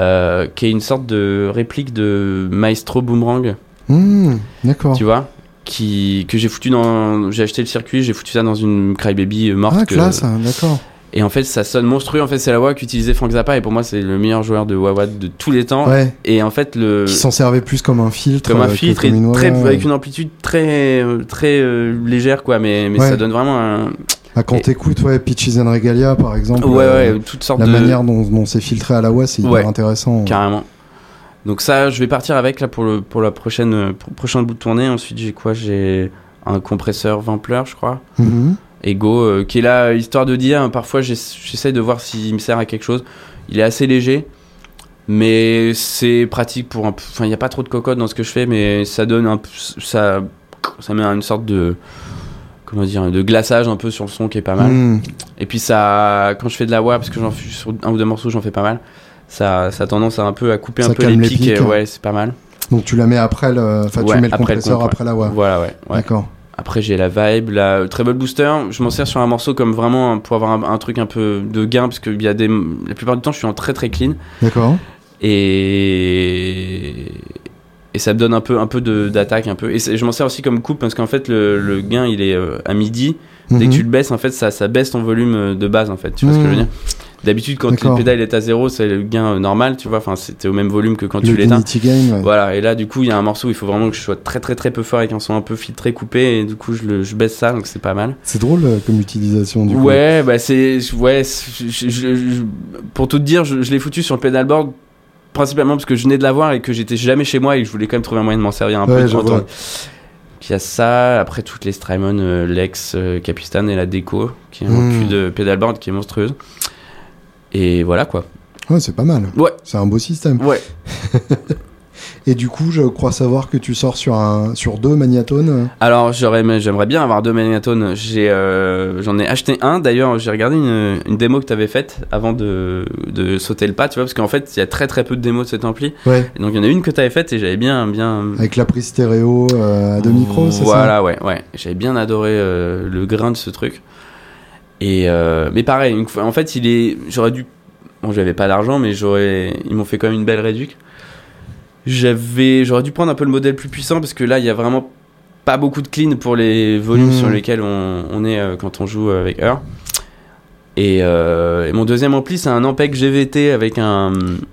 euh, qui est une sorte de réplique de Maestro Boomerang, Hmm, D'accord. tu vois? Qui, que j'ai foutu dans. J'ai acheté le circuit, j'ai foutu ça dans une Crybaby euh, morte. Ah, que- classe, hein, d'accord. Et en fait, ça sonne monstrueux. En fait, c'est la voix qu'utilisait Frank Zappa, et pour moi, c'est le meilleur joueur de wah-wah de tous les temps. Ouais, Et en fait, le. qui s'en servait plus comme un filtre. comme un euh, filtre et très, avec une amplitude très euh, très euh, légère quoi mais, mais Ouais. ça donne vraiment un Ah, quand et- t'écoutes, ouais, Peaches and Regalia, par exemple. ouais euh, ouais toutes sortes La de manière dont, dont c'est filtré à la voix, c'est hyper intéressant. carrément donc ça je vais partir avec là pour le pour la prochaine pour le prochain bout de tournée ensuite j'ai quoi? J'ai un compresseur Vampler je crois Mhm. Ego euh, qui est là histoire de dire hein, parfois j'ess- j'essaie de voir s'il me sert à quelque chose il est assez léger mais c'est pratique pour un enfin il n'y a pas trop de cocotte dans ce que je fais mais ça donne un ça ça met une sorte de comment dire de glaçage un peu sur le son qui est pas mal Hmm. et puis ça quand je fais de la wah parce que j'en fais sur un ou deux morceaux j'en fais pas mal ça, ça a tendance à un peu à couper Ça un peu les pics, et ouais c'est pas mal Donc tu la mets après le. Enfin, tu Ouais, mets le compresseur après la voix. voilà ouais, ouais. D'accord. Après, j'ai la vibe, la Treble Booster. Je m'en sers sur un morceau comme vraiment pour avoir un, un truc un peu de gain, parce que y a des, la plupart du temps, je suis en très très clean. D'accord. Et, et ça me donne un peu, un peu d'attaque. un peu. Et je m'en sers aussi comme coupe, parce qu'en fait, le, le gain, il est euh, à midi. Dès que Mhm. tu le baisses, en fait, ça, ça baisse ton volume euh, de base, en fait. Tu vois ce que je veux Mhm. dire? D'habitude, quand le pédale est à zéro, c'est le gain normal, tu vois. Enfin, c'était au même volume que quand tu Le l'éteins. Unity Game, ouais. Voilà, et là, du coup, il y a un morceau où il faut vraiment que je sois très très très peu fort avec un son un peu filtré, coupé, et du coup, je, le, je baisse ça, donc c'est pas mal. C'est drôle euh, comme utilisation du coup. Ouais, bah c'est. Ouais, c'est- je- je- je- pour tout te dire, je, l'ai foutu sur le pedalboard principalement parce que je venais de l'avoir et que j'étais jamais chez moi et que je voulais quand même trouver un moyen de m'en servir un Ouais, peu. temps. Il y a ça, après toutes les Strymon, euh, Lex, euh, Capistan et la déco, qui est un Mm. cul de pedalboard qui est monstrueuse. Et voilà quoi. Ouais, c'est pas mal. Ouais. C'est un beau système. Ouais. Et du coup, je crois savoir que tu sors sur, un, sur deux magnatones. Alors j'aimerais bien avoir deux magnatones. J'ai, euh, j'en ai acheté un. D'ailleurs, j'ai regardé une, une démo que tu avais faite avant de, de sauter le pas, tu vois, parce qu'en fait, il y a très très peu de démos de cet ampli. Ouais. Et donc il y en a une que tu avais faite et j'avais bien, bien. Avec la prise stéréo euh, à deux micros, c'est ça? Voilà, ouais, ouais. J'avais bien adoré euh, le grain de ce truc. Et euh, mais pareil, une fois- en fait, il est, j'aurais dû, bon, j'avais pas l'argent, mais j'aurais, ils m'ont fait quand même une belle réduc. J'avais, j'aurais dû prendre un peu le modèle plus puissant parce que là, il y a vraiment pas beaucoup de clean pour les volumes sur lesquels on, on est euh, quand on joue avec Heur. Et, euh, et mon deuxième ampli, c'est un Ampeg GVT avec un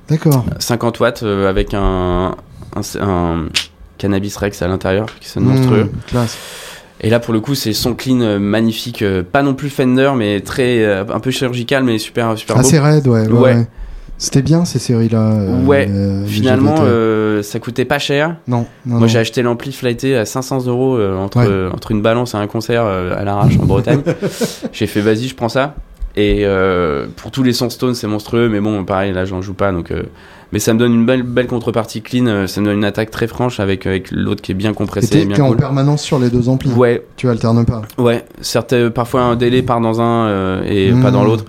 D'accord. 50 watts euh, avec un, un, un cannabis Rex à l'intérieur qui sonne monstrueux. Mmh, classe. Et là, pour le coup, c'est son clean euh, magnifique, euh, pas non plus Fender, mais très euh, un peu chirurgical, mais super super beau. Assez raide, ouais. ouais, Ouais. ouais. C'était bien ces séries-là. Ouais, euh, Finalement, euh, ça coûtait pas cher. Non, non. Moi, j'ai acheté l'ampli flighté à 500 euros entre Ouais. entre une balance et un concert à l'arrache en Bretagne. j'ai fait vas-y, je prends ça. Et euh, pour tous les sons Stone, c'est monstrueux, mais bon, pareil, là, j'en joue pas, donc. Euh, mais ça me donne une belle, belle contrepartie clean, euh, ça me donne une attaque très franche avec, avec l'autre qui est bien Et compressé, t'es bien t'es en permanence sur les deux amplis. Ouais, Tu alternes pas. Ouais, certes, euh, parfois un délai part dans un euh, et Mmh. pas dans l'autre.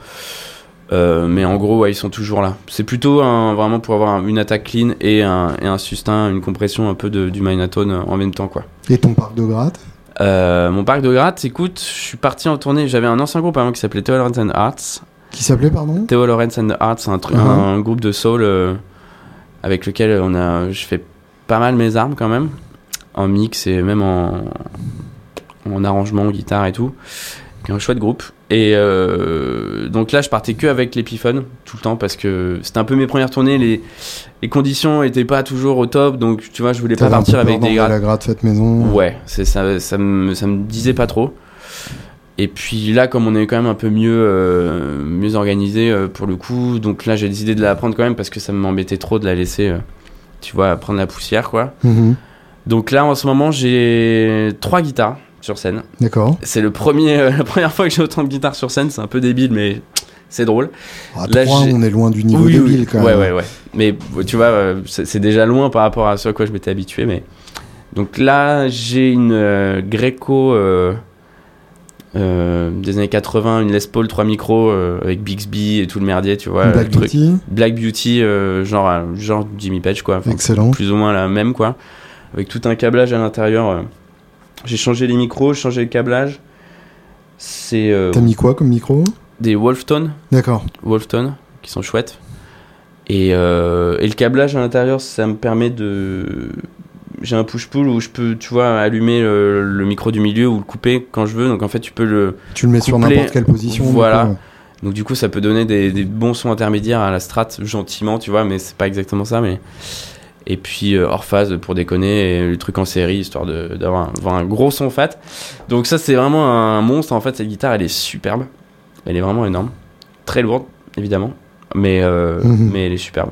Euh, mais en gros, ouais, ils sont toujours là. C'est plutôt un, vraiment pour avoir un- une attaque clean et un, et un sustain, une compression un peu de, du Minatone en même temps, quoi. Et ton parc de gratte? Euh, mon parc de gratte, écoute, je suis parti en tournée. J'avais un ancien groupe avant qui s'appelait Theo Lawrence and Arts. Qui s'appelait, pardon Theo Lawrence and Arts, c'est un, truc- Mhm. un groupe de soul euh, avec lequel on a, je fais pas mal mes armes quand même, en mix et même en, en arrangement, guitare et tout. un chouette groupe. Et euh, donc là, je partais que avec l'Epiphone tout le temps parce que c'était un peu mes premières tournées. Les, les conditions étaient pas toujours au top, donc tu vois, je voulais pas partir avec des grattes. la gratte faite maison. Ouais, c'est ça, ça me, ça me disait pas trop. Et puis là, comme on est quand même un peu mieux, euh, mieux organisé euh, pour le coup, donc là j'ai décidé de la prendre quand même parce que ça m'embêtait trop de la laisser, euh, tu vois, prendre la poussière quoi. Mhm. Donc là en ce moment j'ai trois guitares sur scène. D'accord. C'est le premier, la première fois que j'ai autant de guitares sur scène, c'est un peu débile mais c'est drôle. À Là, 3, j'ai- on est loin du niveau Oui, débile oui. quand ouais, même. Ouais, ouais, Mais tu vois, c'est déjà loin par rapport à ce à quoi je m'étais habitué. Mais... Donc là, j'ai une Greco euh, des années 80, une Les Paul 3 micros euh, avec Bixby et tout le merdier, tu vois. Black truc. Beauty, Black Beauty, euh, genre, genre Jimmy Page, quoi. Enfin, excellent. plus ou moins la même, quoi. Avec tout un câblage à l'intérieur. J'ai changé les micros, changé le câblage. C'est T'as mis quoi comme micro? des Wolfton. D'accord. Wolfton qui sont chouettes. Et, et le câblage à l'intérieur, ça me permet de. J'ai un push-pull où je peux, tu vois, allumer le, le micro du milieu ou le couper quand je veux. Donc en fait, tu peux le. Tu le mets sur Couplet, n'importe quelle position. voilà. coup. Donc du coup, ça peut donner des, des bons sons intermédiaires à la strat gentiment, tu vois, mais c'est pas exactement ça. Mais et puis euh, hors phase pour déconner et le truc en série histoire d'avoir un, avoir un gros son fat. Donc ça, c'est vraiment un monstre. En fait, cette guitare, elle est superbe. Elle est vraiment énorme, très lourde, évidemment, mais euh, Mhm. mais elle est superbe.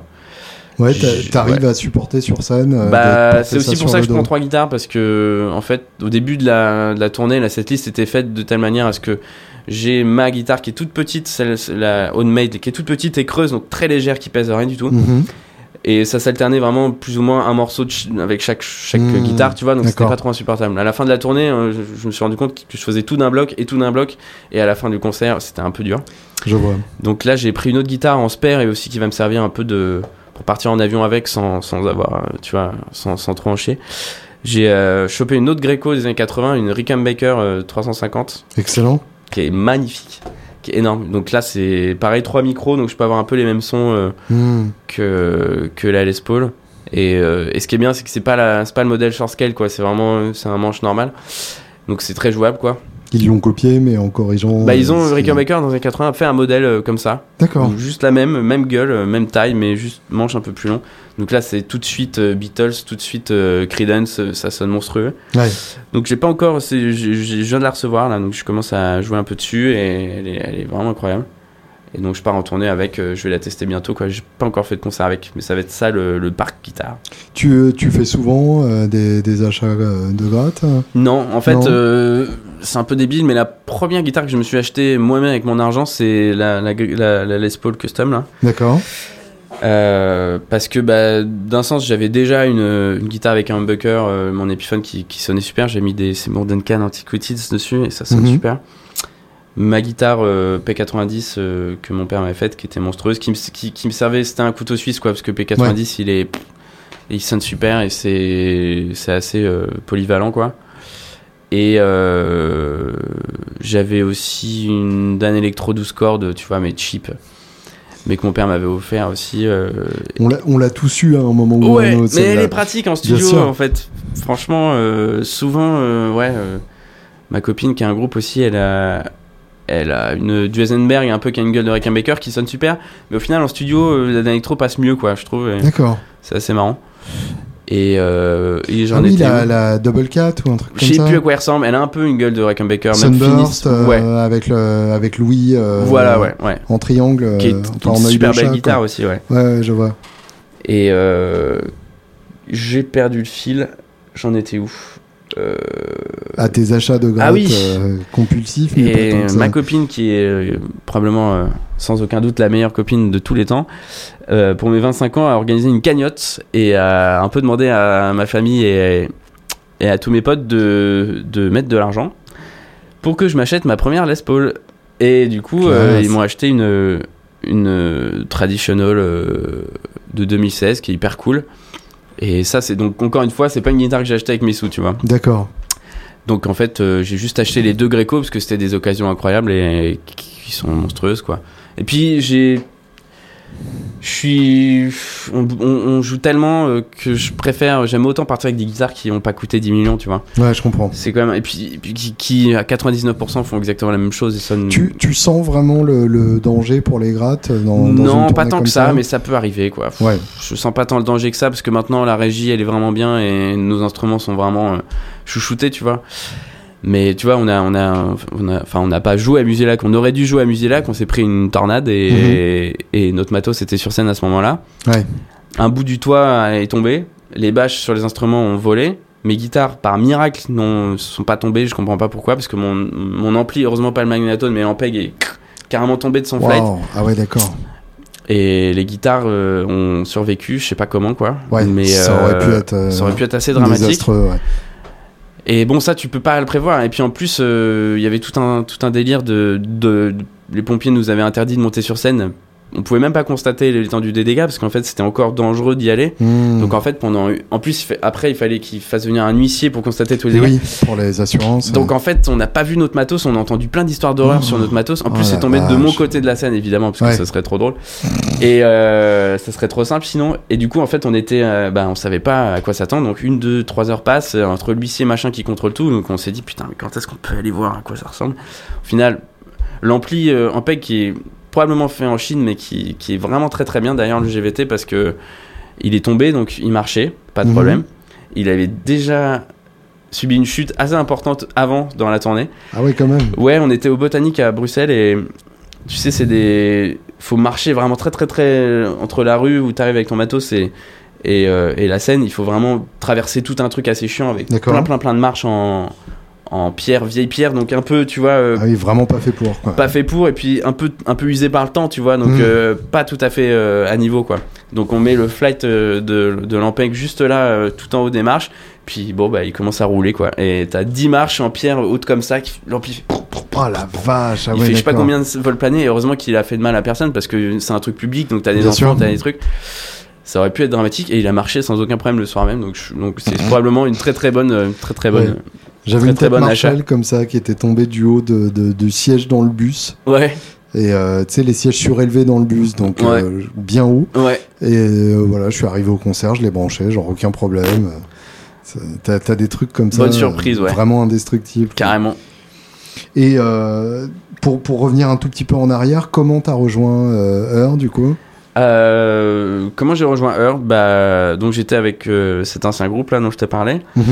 Ouais, t'arrives à supporter sur scène. euh, Bah, c'est aussi pour ça que je prends trois guitares parce que, en fait, au début de la, de la tournée, la setlist était faite de telle manière à ce que j'ai ma guitare qui est toute petite, celle, la Homemade, qui est toute petite et creuse, donc très légère, qui pèse rien du tout. Mhm. Et ça s'alternait vraiment plus ou moins un morceau de ch- avec chaque, chaque Mmh, guitare, tu vois, donc c'était pas trop insupportable. À la fin de la tournée, euh, je, je me suis rendu compte que je faisais tout d'un bloc et tout d'un bloc, et à la fin du concert, c'était un peu dur. Je vois. Donc là, j'ai pris une autre guitare en spare et aussi qui va me servir un peu de pour partir en avion avec sans, sans avoir, euh, tu vois, sans, sans trop en chier. J'ai euh, chopé une autre Greco des années 80, une Rickenbacker euh, 350, Excellent. qui est magnifique, qui est énorme. Donc là, c'est pareil, trois micros, donc je peux avoir un peu les mêmes sons euh, Hmm. que, que la Les Paul. Et, et ce qui est bien, c'est que c'est pas, la, pas le modèle short scale, quoi. C'est vraiment c'est un manche normal. Donc c'est très jouable, quoi. Ils l'ont copié, mais en corrigeant. Bah, ils euh, ont, c'est- Rickenbacker dans les années 80 a fait un modèle euh, comme ça. D'accord. Juste la même, même gueule, euh, même taille, mais juste manche un peu plus long. Donc là, c'est tout de suite euh, Beatles, tout de suite euh, Creedence, euh, ça sonne monstrueux. Ouais. Donc j'ai pas encore, j'ai- je viens de la recevoir là, donc je commence à jouer un peu dessus et elle est, elle est vraiment incroyable. Et donc je pars en tournée avec, euh, je vais la tester bientôt quoi. J'ai pas encore fait de concert avec, mais ça va être ça le, le parc guitare. Tu, euh, tu fais souvent euh, des, des achats euh, de gratte euh Non, en fait, Non. C'est un peu débile, mais la première guitare que je me suis achetée moi-même avec mon argent, c'est la, la, la- la Les Paul Custom là. D'accord. Euh, parce que bah, d'un sens j'avais déjà une, une guitare avec un humbucker, euh, mon Epiphone qui, qui sonnait super, j'ai mis des Seymour Duncan Antiquities dessus et ça sonne Mhm. super. Ma guitare euh, P90 euh, que mon père m'avait faite qui était monstrueuse, qui me, qui, qui me servait, c'était un couteau suisse quoi, parce que P90 il est il sonne super et c'est c'est assez polyvalent quoi. Et euh, j'avais aussi une Dan Electro 12 cordes, tu vois, mais cheap. Mais que mon père m'avait offert aussi. euh, On l'a- tous eu à un moment ou à Ouais, un autre. mais elle est pratique en studio en fait. Franchement, euh, souvent, euh, ouais. ma copine qui a un groupe aussi, elle a, elle a une Duesenberg un peu qui a une gueule de Rickenbacker qui sonne super. Mais au final, en studio, la Dan Electro passe mieux, quoi, je trouve. D'accord. C'est assez marrant. Et, euh, et j'en Ah oui, étais. la, la Double Cat ou un truc Je comme sais ça. plus à quoi elle ressemble. Elle a un peu une gueule de Rickenbacker, même Sunburst finie- euh, ouais. avec, le, avec Louis euh, voilà, ouais, ouais. en triangle. Qui est, euh, enfin, en une super belle chat, quoi. guitare aussi, ouais. Ouais, je vois. Et euh, j'ai perdu le fil. J'en étais où? Euh, À tes achats de gratte Ah oui. euh, compulsifs. mais Et ma copine, qui est euh, probablement sans aucun doute la meilleure copine de tous les temps, pour mes 25 ans, a organisé une cagnotte et a un peu demandé à ma famille et, et à tous mes potes de, de mettre de l'argent pour que je m'achète ma première Les Paul. Et du coup, ils m'ont acheté une, une traditional de 2016 qui est hyper cool. Et ça, c'est donc encore une fois, c'est pas une guitare que j'ai achetée avec mes sous, tu vois. D'accord. Donc en fait, euh, j'ai juste acheté les deux Greco parce que c'était des occasions incroyables et qui sont monstrueuses quoi. Et puis j'ai, je suis, on, on- on joue tellement euh, que je préfère, j'aime autant partir avec des guitares qui n'ont pas coûté 10 millions, tu vois. Ouais, je comprends. C'est quand même et puis, et puis qui, qui, à 99% font exactement la même chose et sonnent. Tu, tu sens vraiment le, le danger pour les grattes dans, dans non, pas tant que ça, mais ça peut arriver quoi. Ouais. Je sens pas tant le danger que ça parce que maintenant la régie elle est vraiment bien et nos instruments sont vraiment euh, chouchoutés, tu vois. Mais tu vois, on a, on a, on a, enfin, on n'a pas joué à Musielac. On aurait dû jouer à Musielac. On s'est pris une tornade et, et notre matos était sur scène à ce moment-là. Ouais. Un bout du toit est tombé. Les bâches sur les instruments ont volé. Mes guitares, par miracle, ne sont pas tombées. Je comprends pas pourquoi, parce que mon, mon ampli, heureusement pas le magnatone, mais l'ampeg est carrément tombé de son flight. Wow. Ah ouais, d'accord. Et les guitares euh, ont survécu, je sais pas comment quoi. Ouais, mais ça aurait euh, pu être, euh, ça aurait pu être assez dramatique. Ouais. Et bon, ça, tu peux pas le prévoir. Et puis en plus, euh, il y avait tout un, tout un délire de, de, de- Les pompiers nous avaient interdit de monter sur scène. On pouvait même pas constater l'étendue des dégâts parce qu'en fait, c'était encore dangereux d'y aller. Hmm. Donc en fait, pendant. En plus, après, il fallait qu'il fasse venir un huissier pour constater tous les dégâts. oui, pour les assurances. Donc en fait, on n'a pas vu notre matos, on a entendu plein d'histoires d'horreur Oh. sur notre matos. En Oh plus, c'est la tombé de mon côté de la scène, évidemment, parce que Ouais. ça serait trop drôle. Et euh, ça serait trop simple sinon. Et du coup, en fait, on était, euh, bah, on savait pas à quoi s'attendre. Donc une, deux, trois heures passent euh, entre l'huissier machin qui contrôle tout. Donc on s'est dit putain, mais quand est-ce qu'on peut aller voir à quoi ça ressemble? Au final, l'ampli euh, en PEG qui est probablement fait en Chine, mais qui, qui est vraiment très très bien d'ailleurs le GVT parce que il est tombé, donc il marchait, pas de Mhm. problème. Il avait déjà subi une chute assez importante avant dans la tournée. Ah ouais, quand même. Ouais, on était au Botanique à Bruxelles et tu sais, c'est des. Faut marcher vraiment très très très entre la rue où t'arrives avec ton matos et, et, euh, et la scène. Il faut vraiment traverser tout un truc assez chiant avec plein plein plein de marches en, en pierre, vieille pierre, donc un peu, tu vois. euh, Ah oui, vraiment pas fait pour. Quoi. pas fait pour et puis un peu un peu usé par le temps tu vois donc Mm. euh, pas tout à fait euh, à niveau quoi donc on met le flight de, de l'Ampeg juste là tout en haut des marches puis bon bah il commence à rouler quoi et t'as 10 marches en pierre hautes comme ça qui- l'ampli fait, Oh la vache. Ah il ouais, fait je sais pas combien de vols planés et heureusement qu'il a fait de mal à personne parce que c'est un truc public donc t'as des Bien enfants t'as des trucs ça aurait pu être dramatique et il a marché sans aucun problème le soir même donc je- donc c'est probablement une très très bonne très très bonne Ouais. J'avais une très tête bon Marshall achat. comme ça qui était tombée du haut de, de, de siège dans le bus. ouais Et euh, tu sais, les sièges surélevés dans le bus, donc Ouais. euh, bien haut. ouais Et euh, voilà, je suis arrivé au concert, je l'ai branché, genre aucun problème. T'as t'as des trucs comme ça. Bonne surprise, ouais. Vraiment indestructibles. carrément Et pour, pour revenir un tout petit peu en arrière, comment t'as rejoint Heure du coup? Comment j'ai rejoint Heure? Bah, Donc j'étais avec cet ancien groupe là dont je t'ai parlé. Mhm.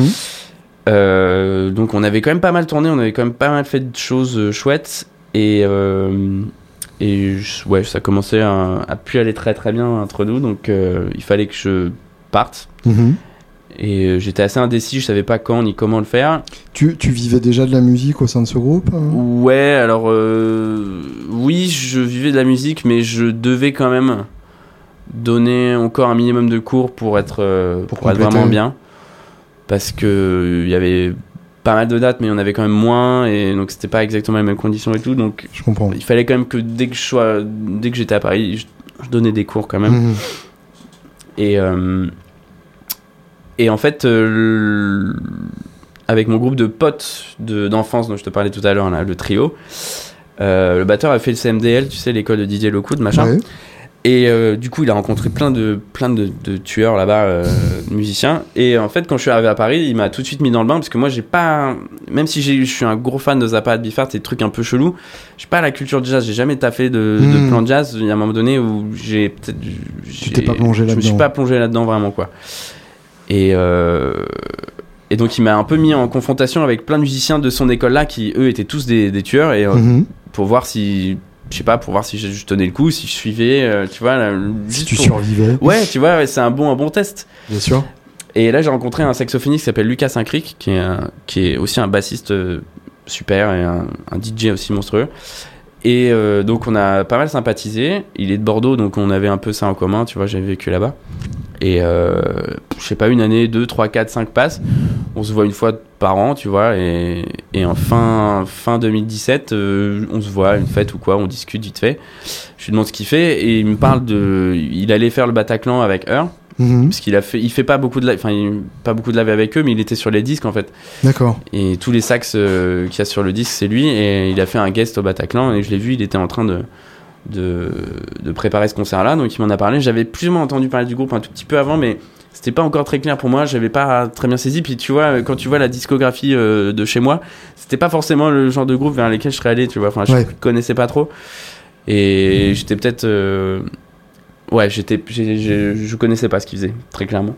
Euh, donc on avait quand même pas mal tourné, on avait quand même pas mal fait de choses euh, chouettes. Et, euh, et ouais, ça commençait à, à plus aller très très bien entre nous. Donc euh, il fallait que je parte. Mhm. Et j'étais assez indécis, je savais pas quand ni comment le faire. Tu, tu vivais déjà de la musique au sein de ce groupe hein? Ouais, alors oui, je vivais de la musique, mais je devais quand même donner encore un minimum de cours pour être, Pour pour être vraiment bien. Parce que euh, il y avait pas mal de dates, mais il y en avait quand même moins, et donc c'était pas exactement les mêmes conditions et tout. Donc Je comprends. il fallait quand même que dès que je sois, dès que j'étais à Paris, je, je donnais des cours quand même. Mhm. Et, euh, et en fait, euh, avec mon groupe de potes de- d'enfance dont je te parlais tout à l'heure, là, le trio, euh, le batteur a fait le CMDL, tu sais, l'école de Didier Lockwood, machin. Ouais. Et euh, du coup, il a rencontré plein de, plein de, de tueurs là-bas, euh, musiciens. Et en fait, quand je suis arrivé à Paris, il m'a tout de suite mis dans le bain parce que moi, j'ai pas. Même si je suis un gros fan de Zappa, de Biffard, des trucs un peu chelous, j'ai pas la culture de jazz. J'ai jamais taffé de, de Hmm. plan de jazz. Il y a un moment donné où j'ai peut-être. pas plongé Je me suis là-dedans. pas plongé là-dedans vraiment, quoi. Et. euh, Et donc il m'a un peu mis en confrontation avec plein de musiciens de son école là qui eux étaient tous des, des tueurs et euh, Mhm. pour voir si je sais pas pour voir si je, je tenais le coup si je suivais euh, tu vois Si tu survivais, ouais tu vois c'est un bon un bon test. Bien sûr. et là j'ai rencontré un saxophoniste qui s'appelle Lucas Saint-Cric qui est un- qui est aussi un bassiste euh, super et un, un DJ aussi monstrueux. Et euh, donc on a pas mal sympathisé. Il est de Bordeaux donc on avait un peu ça en commun tu vois j'avais vécu là-bas et euh, je sais pas une année deux trois quatre cinq passes on se voit une fois par an, tu vois, et, et en fin, fin 2017, euh, on se voit, une fête ou quoi, on discute vite fait. Je lui demande ce qu'il fait, et il me parle de. Il allait faire le Bataclan avec Heure, Mhm. parce qu'il a fait. Il fait pas beaucoup de live, enfin, pas beaucoup de live avec eux, mais il était sur les disques en fait. D'accord. Et tous les sax euh, qu'il y a sur le disque, c'est lui, et il a fait un guest au Bataclan, et je l'ai vu, il était en train de. De, de préparer ce concert-là, donc il m'en a parlé. J'avais plus ou moins entendu parler du groupe un tout petit peu avant, mais c'était pas encore très clair pour moi, j'avais pas très bien saisi. Puis tu vois, quand tu vois la discographie euh, de chez moi, c'était pas forcément le genre de groupe vers lequel je serais allé, tu vois. Enfin, je Ouais. connaissais pas trop. Et j'étais peut-être. euh, Ouais, j'étais, je connaissais pas ce qu'ils faisaient, très clairement.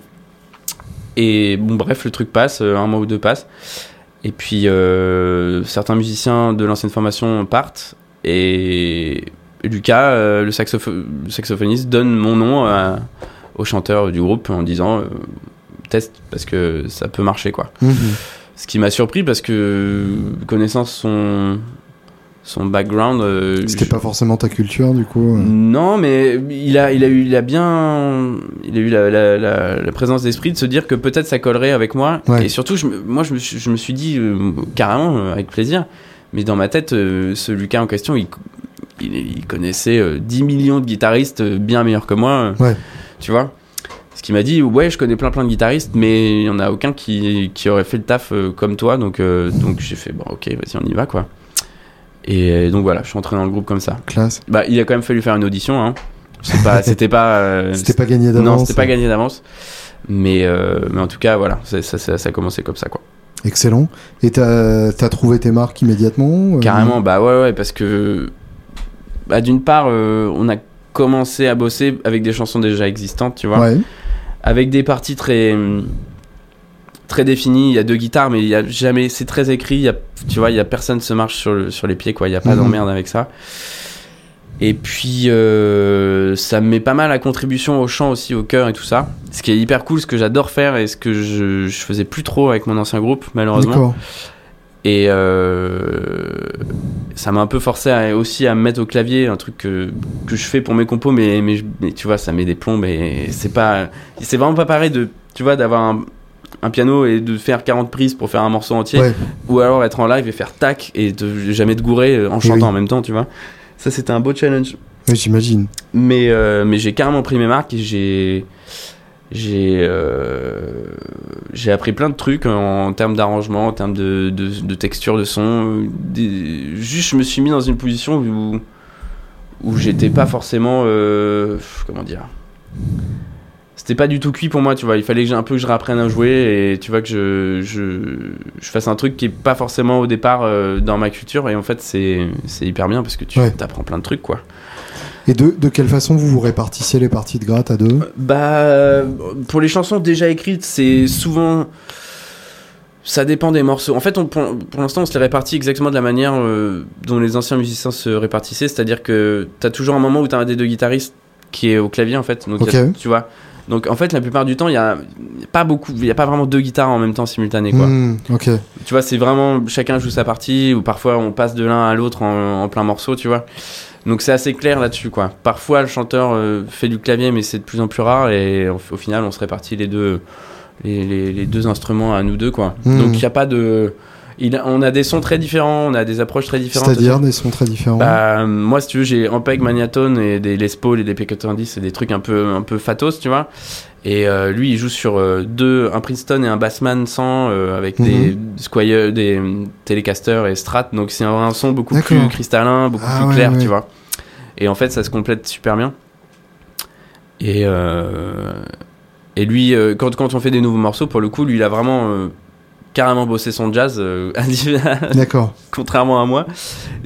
Et bon, bref, le truc passe, euh, un mois ou deux passe. Et puis certains musiciens de l'ancienne formation partent et Lucas, le, saxophoniste, donne mon nom au chanteur du groupe en disant test parce que ça peut marcher quoi. Mhm. Ce qui m'a surpris parce que connaissant son son background. Euh, C'était pas forcément ta culture du coup. Euh. Non, mais il a il a eu il a bien il a eu la, la, présence d'esprit de se dire que peut-être ça collerait avec moi. Et surtout, je, moi je me, suis, je me suis dit euh, carrément avec plaisir. Mais dans ma tête, ce Lucas en question, il, il, connaissait 10 millions de guitaristes bien meilleurs que moi. Ouais. Tu vois. Ce qui m'a dit ouais je connais plein plein de guitaristes mais il y en a aucun qui, qui aurait fait le taf euh, comme toi donc euh, donc j'ai fait bon ok vas-y on y va quoi. Et donc voilà je suis entré dans le groupe comme ça. Classe. Bah il a quand même fallu faire une audition hein. c'était pas euh, c'était pas gagné d'avance non c'était pas gagné d'avance. Mais mais en tout cas voilà ça, ça, ça, a commencé comme ça quoi. Excellent. Et t'as as trouvé tes marques immédiatement carrément bah ouais ouais parce que bah d'une part on a commencé à bosser avec des chansons déjà existantes tu vois ouais avec des parties très très définies. Il y a deux guitares, mais il y a jamais. C'est très écrit. Il y a, tu vois, il y a personne se marche sur, sur les pieds, quoi. Il y a pas mhm. d'emmerde avec ça. Et puis euh, ça me met pas mal à contribution au chant aussi, au chœur et tout ça. Ce qui est hyper cool, ce que j'adore faire et ce que je, je faisais plus trop avec mon ancien groupe, malheureusement. Et euh, ça m'a un peu forcé aussi à me mettre au clavier, un truc que, que je fais pour mes compos, mais, mais, tu vois, ça met des plombs et c'est pas. C'est vraiment pas pareil de, tu vois, d'avoir un, un, piano et de faire 40 prises pour faire un morceau entier, ou alors être en live et faire tac et de jamais te gourer en chantant en même temps, tu vois. Ça, c'était un beau challenge. Oui, j'imagine. Mais, euh, mais j'ai carrément pris mes marques et j'ai j'ai euh, j'ai appris plein de trucs en, termes d'arrangement, en termes de, de, texture de son. juste, je me suis mis dans une position où, où j'étais pas forcément. Euh, comment dire C'était pas du tout cuit pour moi, tu vois. Il fallait que un peu que je réapprenne à jouer et tu vois que je, je, je fasse un truc qui est pas forcément au départ euh, dans ma culture. Et en fait, c'est hyper bien parce que tu apprends plein de trucs, quoi. Et de, de, quelle façon vous vous répartissez les parties de gratte à deux Bah, pour les chansons déjà écrites, c'est souvent. Ça dépend des morceaux. En fait, on, pour, l'instant, on se les répartit exactement de la manière euh, dont les anciens musiciens se répartissaient. C'est-à-dire que tu as toujours un moment où tu as un des deux guitaristes qui est au clavier, en fait. Donc, tu vois. Donc, en fait, la plupart du temps, il n'y a, pas beaucoup. Il n'y a pas vraiment deux guitares en même temps simultanées, quoi. Hmm, ok. Tu vois, c'est vraiment. Chacun joue sa partie, ou parfois on passe de l'un à l'autre en, en plein morceau, tu vois. Donc c'est assez clair là-dessus, quoi. Parfois, le chanteur euh, fait du clavier, mais c'est de plus en plus rare, et au, final, on se répartit les deux, les, deux instruments à nous deux, quoi. Hmm. Donc il n'y a pas de. Il, on a des sons très différents, on a des approches très différentes. C'est-à-dire des sons très différents bah, Moi, si tu veux, j'ai Ampeg, Magnatone et des Les Paul et des P90 et des trucs un peu, un peu fatos, tu vois. Et euh, lui, il joue sur euh, deux, un Princeton et un Bassman 100 avec des mhm. Squire, des Telecaster et Strat. Donc c'est un, son beaucoup plus cristallin, beaucoup ah plus clair, tu vois. Et en fait, ça se complète super bien. Et, euh, et lui, euh, quand, quand on fait des nouveaux morceaux, pour le coup, lui, il a vraiment euh, carrément bossé son jazz. D'accord. contrairement à moi.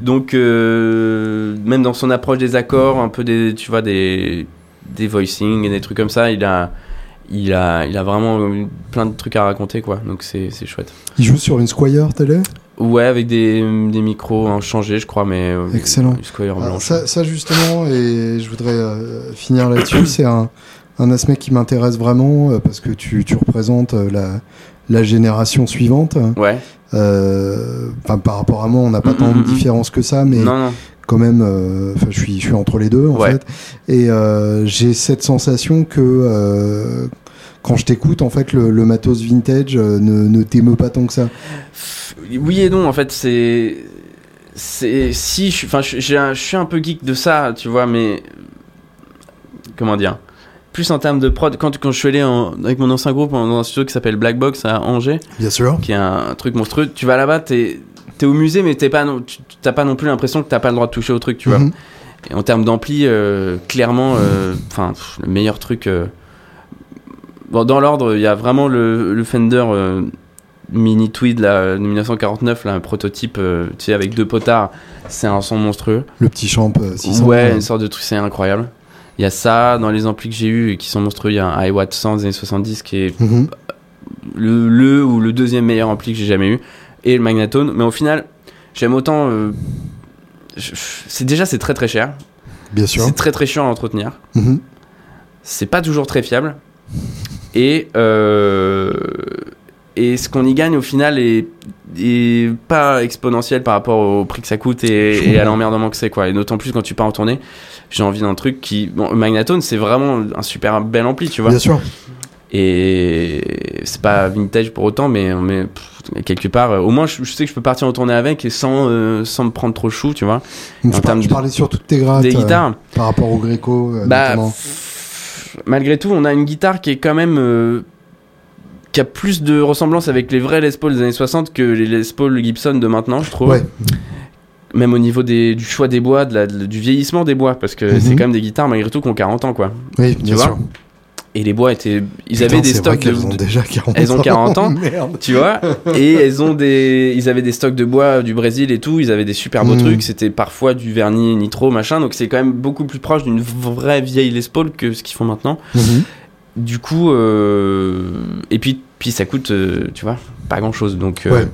Donc, même dans son approche des accords, un peu des, tu vois, des, des voicings et des trucs comme ça, il a il a, il a vraiment plein de trucs à raconter, quoi. Donc c'est chouette. Il joue sur une Squire télé Ouais, avec des, des micros changés, je crois, mais. Euh, Excellent. ça, ça, justement, et je voudrais euh, finir là-dessus, c'est un, un, aspect qui m'intéresse vraiment, euh, parce que tu, tu représentes la, la génération suivante. Ouais. par rapport à moi, on n'a pas tant de différence que ça, mais. Non, non quand même, je suis, je suis entre les deux en fait, et j'ai cette sensation que quand je t'écoute, en fait, le, le matos vintage ne, ne t'émeut pas tant que ça oui et non, en fait, c'est. C'est. Si, je, enfin, je, je suis un peu geek de ça, tu vois, mais. Comment dire Plus en termes de prod, quand, quand je suis allé avec mon ancien groupe dans un studio qui s'appelle Black Box à Angers, Bien sûr. qui est un, truc monstrueux, tu vas là-bas, t'es es au musée, mais t'es pas, t'as pas non plus l'impression que t'as pas le droit de toucher au truc, tu vois. Mhm. Et en termes d'ampli, euh, clairement, euh, enfin, le meilleur truc. Euh, bon, dans l'ordre, il y a vraiment le, le Fender mini tweed là, de 1949, là, un prototype, tu sais, avec deux potards, c'est un son monstrueux. Le petit champ 600. Ouais, une sorte de truc, c'est incroyable. Il y a ça dans les amplis que j'ai eu qui sont monstrueux. Il y a un iWatt 100 des années 70 qui est mhm. le, le, ou le deuxième meilleur ampli que j'ai jamais eu. et le Magnatone. Mais au final, j'aime autant. euh, c'est déjà c'est très très cher. Bien sûr. C'est très très chiant à entretenir. Mhm. C'est pas toujours très fiable. Et euh, et ce qu'on y gagne au final est, est pas exponentiel par rapport au prix que ça coûte et, et à l'emmerdement que c'est quoi. Et d'autant plus quand tu pars en tournée, j'ai envie d'un truc qui bon Magnatone c'est vraiment un super bel ampli tu vois. Bien sûr. Et c'est pas vintage pour autant, mais, mais, pff, mais quelque part, euh, au moins je, je sais que je peux partir en tournée avec et sans, euh, sans me prendre trop chou, tu vois. Je, En je de- parlais surtout de tes grades. Des euh, guitares. par rapport au Greco, euh, Bah, pff, malgré tout, on a une guitare qui est quand même. qui a plus de ressemblance avec les vrais Les Paul des années 60 que les Les Paul Gibson de maintenant, je trouve. Ouais. Même au niveau des, du choix des bois, de la- de- du vieillissement des bois, parce que Mhm. c'est quand même des guitares malgré tout qui ont 40 ans, quoi. Oui, bien vois sûr. Et les bois étaient. Ils Putain, avaient des stocks de, qu'elles ont déjà 40 elles ont 40 ans. Merde. tu vois et elles ont des ils avaient des stocks de bois du Brésil et tout ils avaient des super beaux Mm. trucs c'était parfois du vernis nitro machin donc c'est quand même beaucoup plus proche d'une vraie vieille Les Paul que ce qu'ils font maintenant Mhm. du coup euh, et puis puis ça coûte euh, tu vois pas grand chose donc euh, Ouais.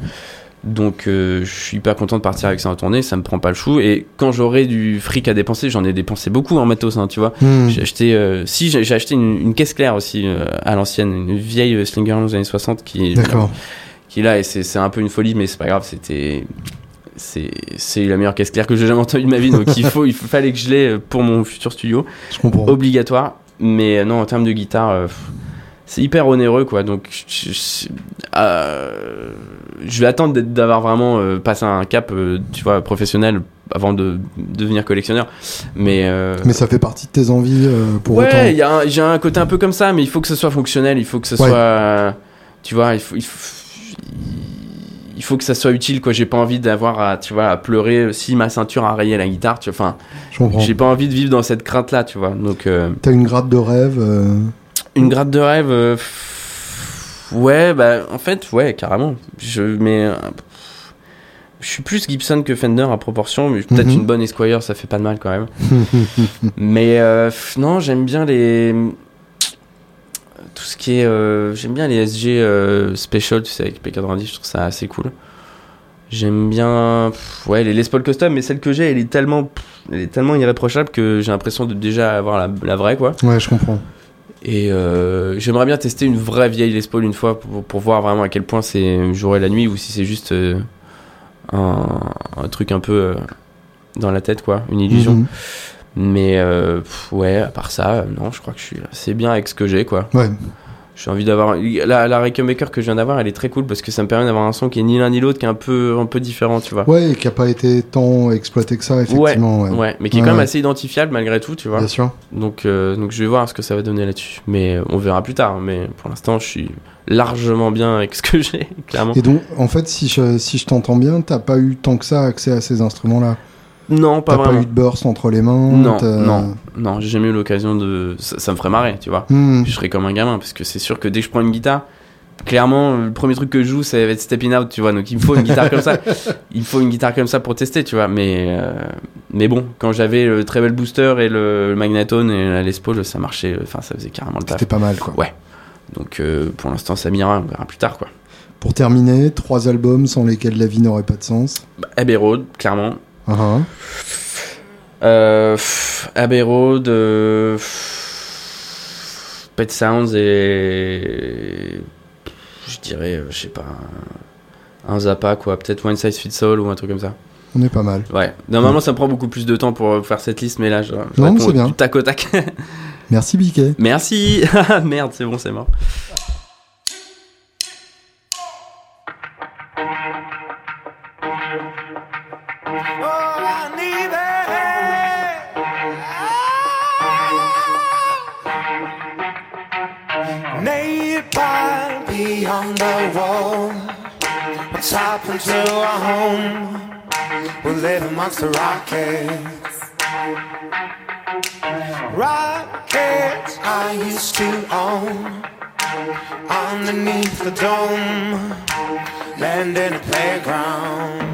Donc euh, je suis hyper content de partir avec ça en tournée ça me prend pas le chou et quand j'aurai du fric à dépenser j'en ai dépensé beaucoup en matos hein, tu vois Mhm. j'ai acheté, euh, si j'ai acheté une, une caisse claire aussi euh, à l'ancienne, une vieille Slingerland des années 60 qui, D'accord. qui là, et c'est c'est un peu une folie, mais c'est pas grave, c'était. C'est c'est la meilleure caisse claire que j'ai jamais entendue de ma vie, donc il, faut, il fallait que je l'ai pour mon futur studio, Je comprends. obligatoire. Mais non, en termes de guitare, pff, c'est hyper onéreux quoi. Donc je, je- euh, je vais attendre d'avoir vraiment euh, passé un cap, euh, tu vois, professionnel avant de devenir collectionneur. Mais, Mais ça fait partie de tes envies pour ouais, j'ai un côté un peu comme ça, mais il faut que ce soit fonctionnel, il faut que ce Ouais. soit, tu vois, il faut, il faut, il faut que ça soit utile, quoi. J'ai pas envie d'avoir à, tu vois, à pleurer si ma ceinture a rayé la guitare, tu vois. Enfin, j'ai pas envie de vivre dans cette crainte-là, tu vois. Donc, T'as une gratte de rêve. Une gratte de rêve, euh, ouais, bah, en fait, ouais, carrément. Je, mais, euh, je suis plus Gibson que Fender à proportion, mais peut-être Mhm. une bonne Esquire, ça fait pas de mal quand même. Mais euh, non, j'aime bien les. Tout ce qui est. j'aime bien les SG Special, tu sais, avec P90, je trouve ça assez cool. J'aime bien. pff, ouais, les Les Paul Custom, mais celle que j'ai, elle est tellement. pff, elle est tellement irréprochable que j'ai l'impression de déjà avoir la, la vraie, quoi. Ouais, je comprends. Et euh, j'aimerais bien tester une vraie vieille Les Paul une fois pour, pour voir vraiment à quel point c'est jour et la nuit ou si c'est juste euh, un, un truc un peu euh, dans la tête, quoi, une illusion. Mhm. Mais pff, ouais, à part ça, non, je crois que je suis assez bien avec ce que j'ai, quoi. Ouais. J'ai envie d'avoir. La, la Rickenbacker que je viens d'avoir, elle est très cool parce que ça me permet d'avoir un son qui est ni l'un ni l'autre, qui est un peu, un peu différent, tu vois. Ouais, et qui a pas été tant exploité que ça, effectivement. Ouais. Ouais, mais qui est Ouais, quand même assez identifiable malgré tout, tu vois. Bien sûr. Donc, euh, donc je vais voir ce que ça va donner là-dessus. Mais euh, on verra plus tard. Mais pour l'instant, je suis largement bien avec ce que j'ai, clairement. Et donc, en fait, si je, si je t'entends bien, t'as pas eu tant que ça accès à ces instruments-là. Non, pas T'as pas vraiment. eu de burst entre les mains. Non, t'as- non, non, j'ai jamais eu l'occasion de. Ça, ça me ferait marrer, tu vois. Hmm. je serais comme un gamin parce que c'est sûr que dès que je prends une guitare clairement le premier truc que je joue ça va être Stepping Out tu vois donc il me faut une guitare comme ça il me faut une guitare comme ça pour tester tu vois mais euh, mais bon quand j'avais le Treble Booster et le, le Magnatone et la Les Paul ça marchait enfin ça faisait carrément le taf C'était pas mal, quoi. Ouais. donc euh, pour l'instant ça m'ira on verra plus tard quoi Pour terminer, trois albums sans lesquels la vie n'aurait pas de sens. bah, Abbey Road clairement Ah, ah. euh, Abbey Road euh, Pet Sounds et je dirais euh, je sais pas un, Zappa quoi peut-être One Size Fits All ou un truc comme ça On est pas mal. ouais normalement ça me prend beaucoup plus de temps pour faire cette liste mais là je, je Non, réponds bien. tac au tac Merci, Biquet. merci merde c'est bon c'est mort To our home? We live amongst the rockets. Rockets I used to own. Underneath the dome, land in a playground.